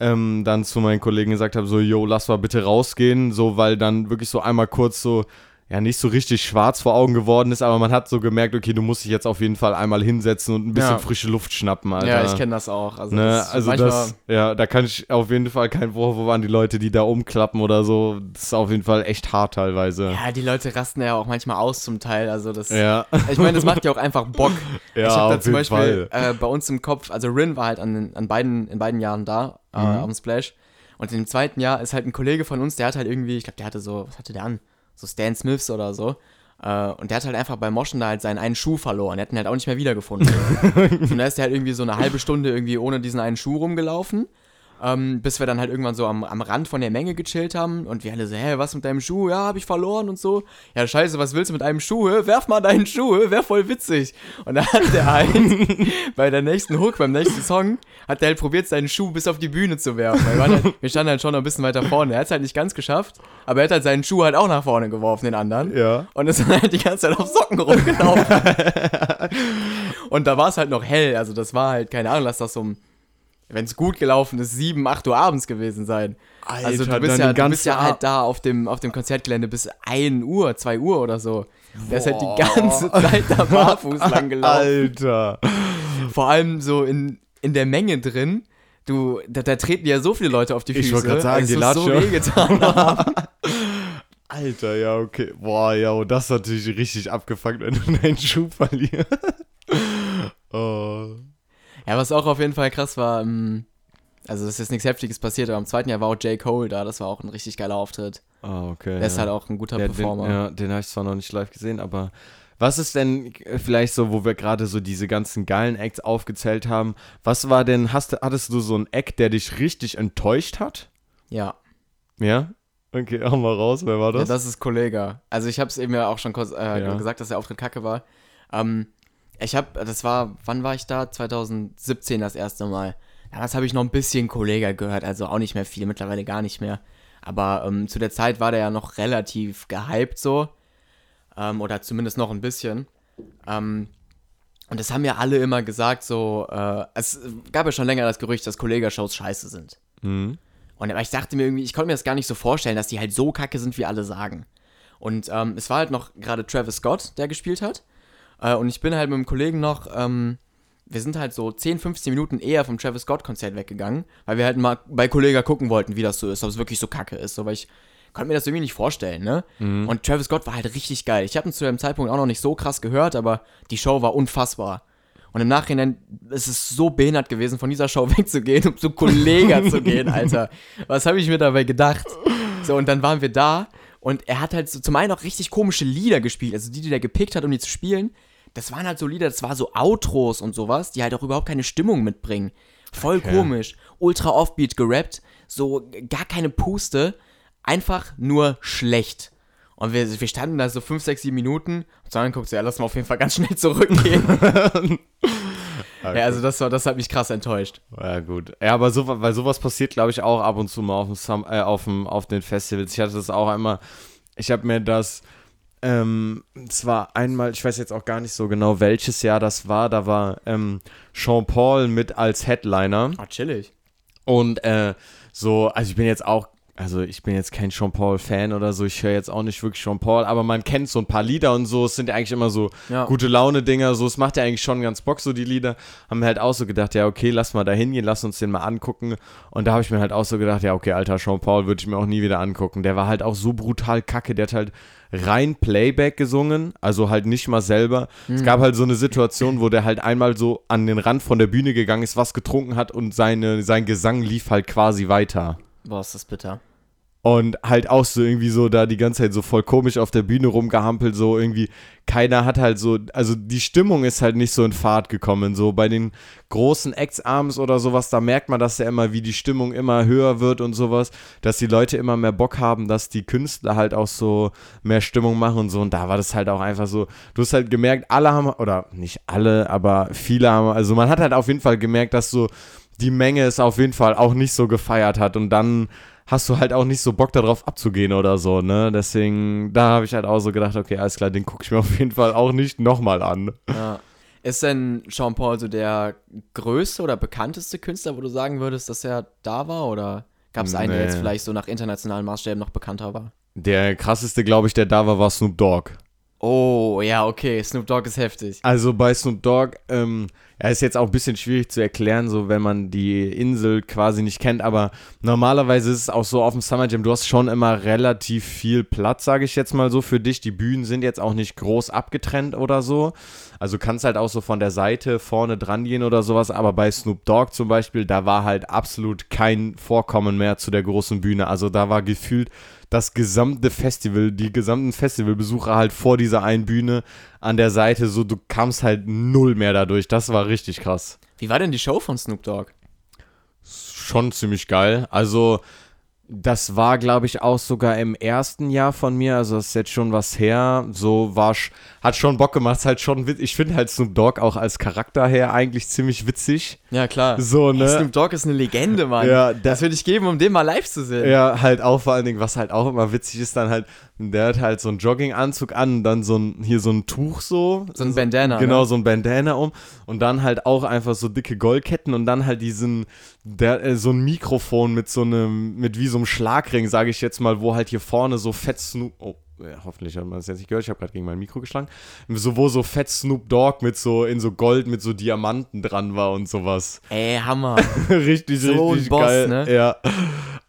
ähm, dann zu meinen Kollegen gesagt habe, so, yo, lass mal bitte rausgehen, so, weil dann wirklich so einmal kurz so, ja, nicht so richtig schwarz vor Augen geworden ist, aber man hat so gemerkt, okay, du musst dich jetzt auf jeden Fall einmal hinsetzen und ein bisschen Ja. frische Luft schnappen, Alter. Ja, ich kenne das auch. Also, Ne, das also das, ja, da kann ich auf jeden Fall keinen Vorwurf an die Leute, die da umklappen oder so. Das ist auf jeden Fall echt hart teilweise. Ja, die Leute rasten ja auch manchmal aus zum Teil. Also das. Ja, Ich meine, das macht ja auch einfach Bock. ja ich habe da zum Beispiel äh, bei uns im Kopf, also Rin war halt an, an beiden, in beiden Jahren da, äh, Mhm. am Splash. Und im zweiten Jahr ist halt ein Kollege von uns, der hat halt irgendwie, ich glaube, der hatte so, was hatte der an? So Stan Smiths oder so. Äh, und der hat halt einfach beim Moschen da halt seinen einen Schuh verloren. Der hat ihn halt auch nicht mehr wiedergefunden. und da ist der halt irgendwie so eine halbe Stunde irgendwie ohne diesen einen Schuh rumgelaufen. Ähm, bis wir dann halt irgendwann so am, am Rand von der Menge gechillt haben und wir alle so, hä, was mit deinem Schuh? Ja, hab ich verloren und so. Ja, scheiße, was willst du mit einem Schuh? Werf mal deinen Schuh, wär voll witzig. Und dann hat der einen bei der nächsten Hook, beim nächsten Song, hat der halt probiert, seinen Schuh bis auf die Bühne zu werfen. Wir, halt, wir standen halt schon noch ein bisschen weiter vorne. Er hat es halt nicht ganz geschafft, aber er hat halt seinen Schuh halt auch nach vorne geworfen, den anderen. Ja. Und ist dann halt die ganze Zeit auf Socken rumgelaufen. und da war es halt noch hell. Also das war halt, keine Ahnung, lass das um, wenn es gut gelaufen ist, 7, 8 Uhr abends gewesen sein. also du Alter, bist ja, du bist ja halt da auf dem, auf dem Konzertgelände bis 1 Uhr, 2 Uhr oder so. Der ist halt Boah. die ganze Zeit da barfuß lang gelaufen. Alter. Vor allem so in, in der Menge drin. Du, da, da treten ja so viele Leute auf die Füße. Ich wollte gerade sagen, die so wehgetan haben. Alter, ja, okay. Boah, ja, und das ist natürlich richtig abgefuckt, wenn du deinen Schuh verlierst. oh. Ja, was auch auf jeden Fall krass war, ähm, also es ist jetzt nichts Heftiges passiert, aber im zweiten Jahr war auch J. Cole da, das war auch ein richtig geiler Auftritt. Ah, okay. Der ist ja. halt auch ein guter Ja, Performer. Den, ja, den habe ich zwar noch nicht live gesehen, aber was ist denn äh, vielleicht so, wo wir gerade so diese ganzen geilen Acts aufgezählt haben, was war denn, hast, du- hattest du so einen Act, der dich richtig enttäuscht hat? Ja. Ja? Okay, hau mal raus, wer war Ja, das? das ist Kollega. Also ich habe es eben ja auch schon kurz äh, Ja. gesagt, dass der Auftritt kacke war. Ähm, ich habe, das war, wann war ich da? 2017 das erste Mal. Damals habe ich noch ein bisschen Kollega gehört, also auch nicht mehr viel, mittlerweile gar nicht mehr. Aber ähm, zu der Zeit war der ja noch relativ gehypt so. Ähm, oder zumindest noch ein bisschen. Ähm, und das haben ja alle immer gesagt, so, äh, es gab ja schon länger das Gerücht, dass Kollega-Shows scheiße sind. Mhm. Und aber ich dachte mir irgendwie, ich konnte mir das gar nicht so vorstellen, dass die halt so kacke sind, wie alle sagen. Und ähm, es war halt noch gerade Travis Scott, der gespielt hat. Äh, und ich bin halt mit einem Kollegen noch, ähm, wir sind halt so 10, 15 Minuten eher vom Travis Scott-Konzert weggegangen, weil wir halt mal bei Kollega gucken wollten, wie das so ist, ob es wirklich so kacke ist. So, weil ich konnte mir das irgendwie nicht vorstellen, ne? Und Travis Scott war halt richtig geil. Ich habe ihn zu dem Zeitpunkt auch noch nicht so krass gehört, aber die Show war unfassbar. Und im Nachhinein ist es so behindert gewesen, von dieser Show wegzugehen, um zu Kollega zu gehen, Alter. Was habe ich mir dabei gedacht? So, und dann waren wir da und er hat halt so zum einen auch richtig komische Lieder gespielt, also die, die der gepickt hat, um die zu spielen. Das waren halt so Lieder, das war so Outros und sowas, die halt auch überhaupt keine Stimmung mitbringen. Voll Okay. komisch. Ultra offbeat gerappt, so gar keine Puste, einfach nur schlecht. Und wir, wir standen da so 5, 6, 7 Minuten und dann guckt so, ja, lass mal auf jeden Fall ganz schnell zurückgehen. ja, also das, war, das hat mich krass enttäuscht. Ja, gut. Ja, aber so, weil sowas passiert, glaube ich, auch ab und zu mal auf, dem Sum, äh, auf, dem, auf den Festivals. Ich hatte das auch einmal, ich habe mir das, ähm, zwar einmal, ich weiß jetzt auch gar nicht so genau, welches Jahr das war, da war ähm, Sean Paul mit als Headliner Ah, chillig. und äh, so, also ich bin jetzt auch also ich bin jetzt kein Sean Paul-Fan oder so, ich höre jetzt auch nicht wirklich Sean Paul, aber man kennt so ein paar Lieder und so, es sind ja eigentlich immer so ja. gute Laune-Dinger, so, es macht ja eigentlich schon ganz Bock, so die Lieder. Haben wir halt auch so gedacht, ja, okay, lass mal da hingehen, lass uns den mal angucken. Und da habe ich mir halt auch so gedacht, ja, okay, alter Sean Paul würde ich mir auch nie wieder angucken. Der war halt auch so brutal kacke, der hat halt rein Playback gesungen, also halt nicht mal selber. Mhm. Es gab halt so eine Situation, wo der halt einmal so an den Rand von der Bühne gegangen ist, was getrunken hat und seine, sein Gesang lief halt quasi weiter. Boah, ist das bitter. Und halt auch so irgendwie so da die ganze Zeit so voll komisch auf der Bühne rumgehampelt, so irgendwie. Keiner hat halt so, also die Stimmung ist halt nicht so in Fahrt gekommen. So bei den großen Acts abends oder sowas, da merkt man das ja immer, wie die Stimmung immer höher wird und sowas, dass die Leute immer mehr Bock haben, dass die Künstler halt auch so mehr Stimmung machen und so. Und da war das halt auch einfach so, du hast halt gemerkt, alle haben, oder nicht alle, aber viele haben, also man hat halt auf jeden Fall gemerkt, dass so die Menge es auf jeden Fall auch nicht so gefeiert hat. Und dann hast du halt auch nicht so Bock darauf abzugehen oder so, ne? Deswegen, da habe ich halt auch so gedacht, okay, alles klar, den gucke ich mir auf jeden Fall auch nicht nochmal an. Ja. Ist denn Jean Paul so der größte oder bekannteste Künstler, wo du sagen würdest, dass er da war? Oder gab es einen, nee. der jetzt vielleicht so nach internationalen Maßstäben noch bekannter war? Der krasseste, glaube ich, der da war, war Snoop Dogg. Oh, ja, okay. Snoop Dogg ist heftig. Also bei Snoop Dogg, ähm, ja, ist jetzt auch ein bisschen schwierig zu erklären, so wenn man die Insel quasi nicht kennt, aber normalerweise ist es auch so auf dem Summer Jam, du hast schon immer relativ viel Platz, sage ich jetzt mal so für dich. Die Bühnen sind jetzt auch nicht groß abgetrennt oder so. Also kannst halt auch so von der Seite vorne dran gehen oder sowas, aber bei Snoop Dogg zum Beispiel, da war halt absolut kein Vorkommen mehr zu der großen Bühne. Also da war gefühlt das gesamte Festival, die gesamten Festivalbesucher halt vor dieser einen Bühne an der Seite, so du kamst halt null mehr dadurch. Das war richtig krass. Wie war denn die Show von Snoop Dogg? Schon ziemlich geil. Also das war, glaube ich, auch sogar im ersten Jahr von mir. Also, das ist jetzt schon was her. So war, hat schon Bock gemacht. Ist halt schon, ich finde halt Snoop Dogg auch als Charakter her eigentlich ziemlich witzig. Ja, klar. So, ne? Hey, Snoop Dogg ist eine Legende, Mann. Ja, das würde ich geben, um den mal live zu sehen. Ja, halt auch vor allen Dingen, was halt auch immer witzig ist, dann halt, der hat halt so einen Jogginganzug an dann so ein, hier so ein Tuch so. So ein Bandana. Genau, ne? so ein Bandana um. Und dann halt auch einfach so dicke Goldketten und dann halt diesen, der, äh, so ein Mikrofon mit so einem, mit wie so einem Schlagring, sage ich jetzt mal, wo halt hier vorne so fett Snoop, oh, ja, hoffentlich hat man das jetzt nicht gehört, ich habe gerade gegen mein Mikro geschlagen, so, wo so fett Snoop Dogg mit so, in so Gold mit so Diamanten dran war und sowas. Ey, Hammer. richtig, so richtig Boss, geil. Ne? Ja.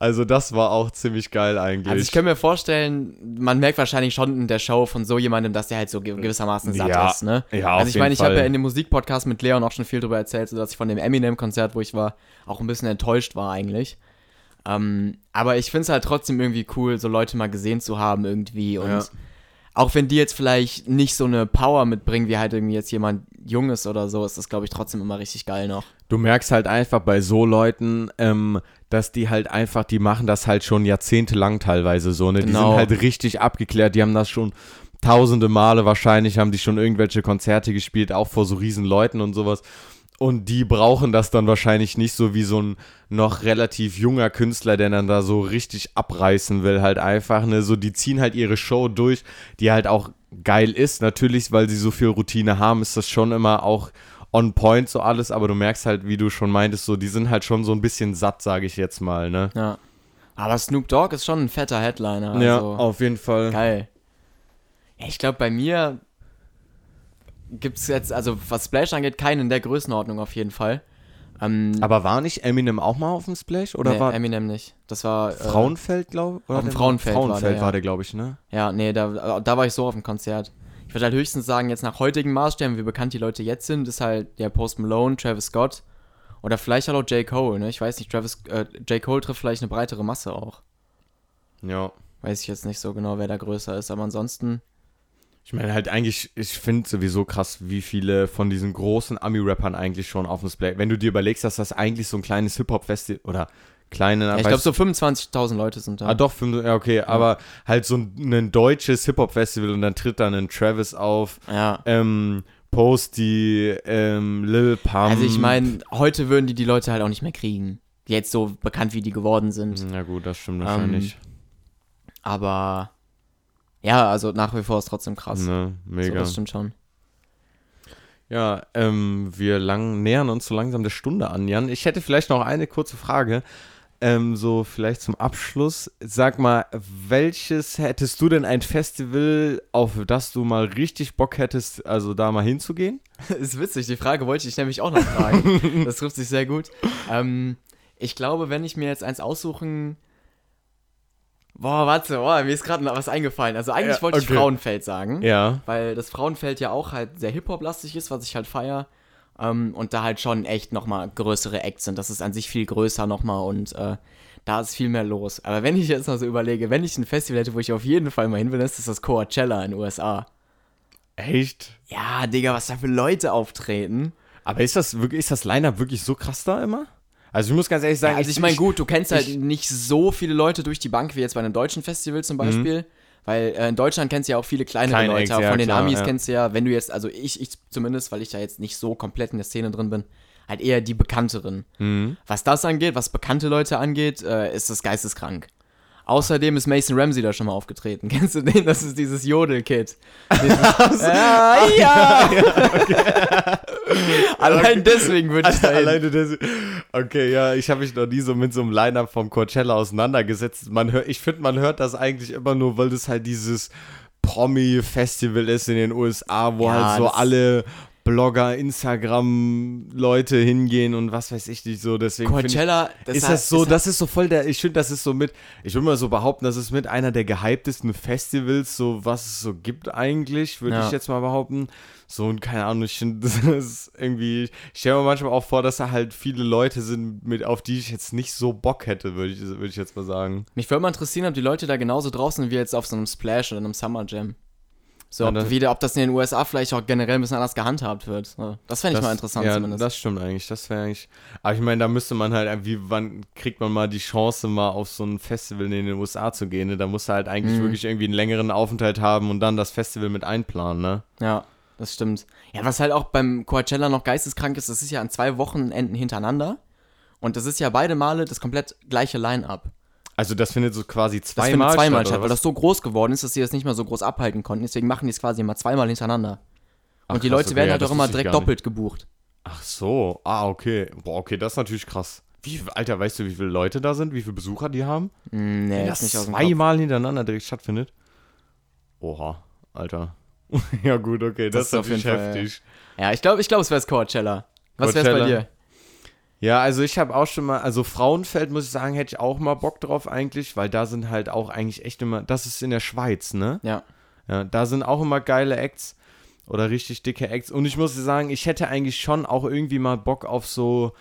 Also das war auch ziemlich geil eigentlich. Also ich kann mir vorstellen, man merkt wahrscheinlich schon in der Show von so jemandem, dass der halt so gewissermaßen satt ja, ist, ne? Ja, Also ich meine, ich habe ja in dem Musikpodcast mit Leon auch schon viel darüber erzählt, so dass ich von dem Eminem-Konzert, wo ich war, auch ein bisschen enttäuscht war eigentlich. Ähm, aber ich finde es halt trotzdem irgendwie cool, so Leute mal gesehen zu haben irgendwie und ja. Auch wenn die jetzt vielleicht nicht so eine Power mitbringen, wie halt irgendwie jetzt jemand Junges oder so, ist das, glaube ich, trotzdem immer richtig geil noch. Du merkst halt einfach bei so Leuten, ähm, dass die halt einfach, die machen das halt schon jahrzehntelang teilweise so, ne? Genau. Die sind halt richtig abgeklärt, die haben das schon tausende Male wahrscheinlich, haben die schon irgendwelche Konzerte gespielt, auch vor so riesen Leuten und sowas. Und die brauchen das dann wahrscheinlich nicht so wie so ein noch relativ junger Künstler, der dann da so richtig abreißen will, halt einfach, ne, so die ziehen halt ihre Show durch, die halt auch geil ist, natürlich, weil sie so viel Routine haben, ist das schon immer auch on point so alles, aber du merkst halt, wie du schon meintest, so die sind halt schon so ein bisschen satt, sage ich jetzt mal, ne? Ja. Aber Snoop Dogg ist schon ein fetter Headliner. Also ja, auf jeden Fall. Geil. Ich glaube, bei mir gibt es jetzt, also was Splash angeht, keinen in der Größenordnung auf jeden Fall. Ähm, Aber war nicht Eminem auch mal auf dem Splash? Oder nee, war Eminem nicht. Das war. Äh, Frauenfeld, glaube ich? Auf dem Frauenfeld, Frauenfeld war der, ja. der glaube ich, ne? Ja, nee, da, da war ich so auf dem Konzert. Ich würde halt höchstens sagen, jetzt nach heutigen Maßstäben, wie bekannt die Leute jetzt sind, ist halt der Post Malone, Travis Scott oder vielleicht halt auch J. Cole, ne? Ich weiß nicht, Travis, äh, J. Cole trifft vielleicht eine breitere Masse auch. Ja. Weiß ich jetzt nicht so genau, wer da größer ist, aber ansonsten ich meine halt eigentlich, ich finde sowieso krass, wie viele von diesen großen Ami-Rappern eigentlich schon auf dem Display. Wenn du dir überlegst, dass das eigentlich so ein kleines Hip-Hop-Festival oder kleine. Ja, ich glaube, so 25.000 Leute sind da. Ah, doch, ja, okay, ja. aber halt so ein, ein deutsches Hip-Hop-Festival und dann tritt dann ein Travis auf. Ja. Ähm, Posty, ähm, Lil Pump. Also ich meine, heute würden die die Leute halt auch nicht mehr kriegen. Jetzt so bekannt, wie die geworden sind. Ja gut, das stimmt wahrscheinlich. Ähm, aber ja, also nach wie vor ist trotzdem krass. Ne, mega. So, das stimmt schon. Ja, ähm, wir lang, nähern uns so langsam der Stunde an, Jan. Ich hätte vielleicht noch eine kurze Frage. ähm, so vielleicht zum Abschluss, sag mal, welches hättest du denn ein Festival, auf das du mal richtig Bock hättest, also da mal hinzugehen? ist witzig, die Frage wollte ich nämlich auch noch fragen. das trifft sich sehr gut. Ähm, ich glaube, wenn ich mir jetzt eins aussuchen Boah, warte, boah, mir ist gerade noch was eingefallen. Also eigentlich ja, wollte okay. ich Frauenfeld sagen. Ja. Weil das Frauenfeld ja auch halt sehr Hip-Hop-lastig ist, was ich halt feier. Ähm, und da halt schon echt nochmal größere Acts sind. Das ist an sich viel größer nochmal und äh, da ist viel mehr los. Aber wenn ich jetzt mal so überlege, wenn ich ein Festival hätte, wo ich auf jeden Fall mal hin will, ist das das Coachella in den USA. Echt? Ja, Digga, was da für Leute auftreten. Aber ist das wirklich, ist das Line-Up wirklich so krass da immer? Also ich muss ganz ehrlich sagen. Ja, also ich, ich meine, gut, du kennst halt nicht so viele Leute durch die Bank wie jetzt bei einem deutschen Festival zum Beispiel. Mhm. Weil äh, in Deutschland kennst du ja auch viele kleinere Kleine Leute. Ex, ja, von den klar, Amis ja. kennst du ja, wenn du jetzt, also ich, ich zumindest, weil ich da jetzt nicht so komplett in der Szene drin bin, halt eher die bekannteren. Mhm. Was das angeht, was bekannte Leute angeht, äh, ist das geisteskrank. Außerdem ist Mason Ramsey da schon mal aufgetreten. Kennst du den? Das ist dieses Jodel-Kit. ja, ja. Allein deswegen würde ich da Alleine deswegen. Okay, ja, ich habe mich noch nie so mit so einem Line-Up vom Coachella auseinandergesetzt. Man hört, ich finde, man hört das eigentlich immer nur, weil das halt dieses Promi-Festival ist in den USA, wo ja, halt so alle Blogger, Instagram-Leute hingehen und was weiß ich nicht so. Deswegen Coachella, ich, das ist das so, das ist so voll der, ich finde, das ist so mit, ich würde mal so behaupten, das ist mit einer der gehyptesten Festivals, so was es so gibt eigentlich, würde ja. ich jetzt mal behaupten. So und keine Ahnung, ich finde, das ist irgendwie, ich stelle mir manchmal auch vor, dass da halt viele Leute sind, mit, auf die ich jetzt nicht so Bock hätte, würde ich, würd ich jetzt mal sagen. Mich würde mal interessieren, ob die Leute da genauso draußen sind wie jetzt auf so einem Splash oder einem Summer Jam. So, ob, ja, wieder, ob das in den USA vielleicht auch generell ein bisschen anders gehandhabt wird. Das fände ich das, mal interessant ja, zumindest. Das stimmt eigentlich. Das wäre eigentlich. Aber ich meine, da müsste man halt, wie wann kriegt man mal die Chance, mal auf so ein Festival in den USA zu gehen? Ne? Da muss halt eigentlich mhm. wirklich irgendwie einen längeren Aufenthalt haben und dann das Festival mit einplanen, ne? Ja, das stimmt. Ja, was halt auch beim Coachella noch geisteskrank ist, das ist ja an zwei Wochenenden hintereinander. Und das ist ja beide Male das komplett gleiche Line-up. Also das findet so quasi zweimal, das zweimal statt, statt weil das so groß geworden ist, dass sie das nicht mehr so groß abhalten konnten. Deswegen machen die es quasi immer zweimal hintereinander. Und Ach, die Leute okay, werden halt auch immer direkt doppelt gebucht. Ach so, ah, okay. Boah, okay, das ist natürlich krass. Wie, Alter, weißt du, wie viele Leute da sind? Wie viele Besucher die haben? Mm, nee, Wenn das nicht aus zweimal hintereinander direkt stattfindet? Oha, Alter. ja gut, okay, das, das ist natürlich heftig. Fall, ja, ich glaube, ich glaub, es wäre Coachella. Was wäre es bei dir? Ja, also ich habe auch schon mal, also Frauenfeld muss ich sagen, hätte ich auch mal Bock drauf eigentlich, weil da sind halt auch eigentlich echt immer, das ist in der Schweiz, ne? Ja. Ja, da sind auch immer geile Acts oder richtig dicke Acts. Und ich muss sagen, ich hätte eigentlich schon auch irgendwie mal Bock auf so,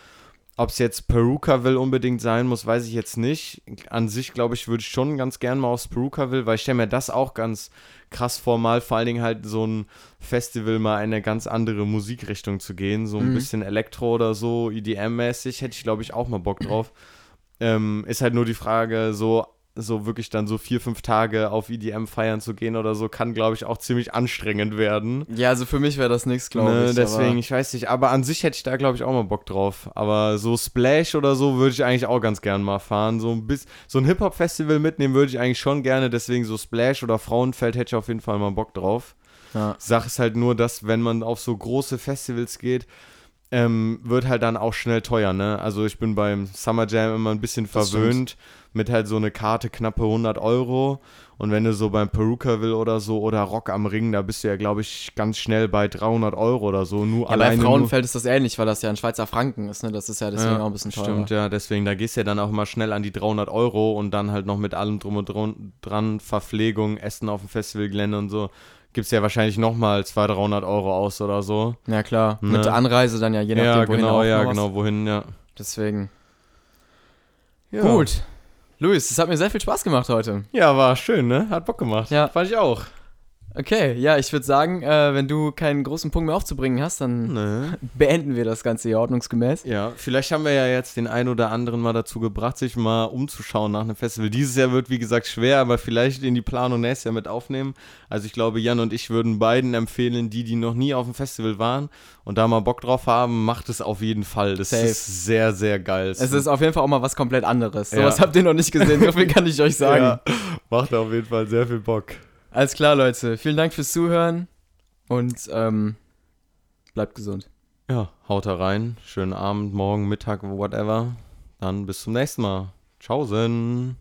ob es jetzt Peruka will unbedingt sein muss, weiß ich jetzt nicht. An sich, glaube ich, würde ich schon ganz gern mal aufs Peruka will, weil ich stelle mir das auch ganz krass formal, vor allen Dingen halt so ein Festival mal in eine ganz andere Musikrichtung zu gehen, so ein mhm. bisschen Elektro oder so, EDM-mäßig, hätte ich glaube ich auch mal Bock drauf. Ähm, ist halt nur die Frage, so so wirklich dann so vier, fünf Tage auf EDM feiern zu gehen oder so, kann, glaube ich, auch ziemlich anstrengend werden. Ja, also für mich wäre das nichts, glaube ne, ich. Deswegen, ich weiß nicht, aber an sich hätte ich da, glaube ich, auch mal Bock drauf. Aber so Splash oder so würde ich eigentlich auch ganz gern mal fahren. So ein, bisschen, so ein Hip-Hop-Festival mitnehmen würde ich eigentlich schon gerne, deswegen so Splash oder Frauenfeld hätte ich auf jeden Fall mal Bock drauf. Ja. Sache ist halt nur, dass wenn man auf so große Festivals geht, ähm, wird halt dann auch schnell teuer, ne? Also ich bin beim Summer Jam immer ein bisschen verwöhnt mit halt so eine Karte knappe 100 Euro und wenn du so beim Peruka will oder so oder Rock am Ring, da bist du ja, glaube ich, ganz schnell bei 300 Euro oder so. Nur ja, alleine bei Frauenfeld ist das ähnlich, weil das ja ein Schweizer Franken ist, ne? Das ist ja deswegen ja, auch ein bisschen teurer. Stimmt, ja, deswegen, da gehst du ja dann auch mal schnell an die 300 Euro und dann halt noch mit allem drum und dran, Verpflegung, Essen auf dem Festivalgelände und so gibt es ja wahrscheinlich nochmal 200, 300 Euro aus oder so. Ja, klar. Ne? Mit der Anreise dann ja, je nachdem, ja, wohin genau, Ja, genau, wohin, ja. Deswegen. Ja. Gut. Luis, es hat mir sehr viel Spaß gemacht heute. Ja, war schön, ne? Hat Bock gemacht. Ja. Fand ich auch. Okay, ja, ich würde sagen, äh, wenn du keinen großen Punkt mehr aufzubringen hast, dann nee. beenden wir das Ganze hier ordnungsgemäß. Ja, vielleicht haben wir ja jetzt den einen oder anderen mal dazu gebracht, sich mal umzuschauen nach einem Festival. Dieses Jahr wird, wie gesagt, schwer, aber vielleicht in die Planung nächstes Jahr mit aufnehmen. Also ich glaube, Jan und ich würden beiden empfehlen, die, die noch nie auf dem Festival waren und da mal Bock drauf haben, macht es auf jeden Fall. Das Safe. ist sehr, sehr geil. Es ist auf jeden Fall auch mal was komplett anderes. So was habt ihr noch nicht gesehen, so viel kann ich euch sagen. Ja, macht auf jeden Fall sehr viel Bock. Alles klar, Leute. Vielen Dank fürs Zuhören und ähm, bleibt gesund. Ja, haut da rein. Schönen Abend, morgen, Mittag, whatever. Dann bis zum nächsten Mal. Tschaußen.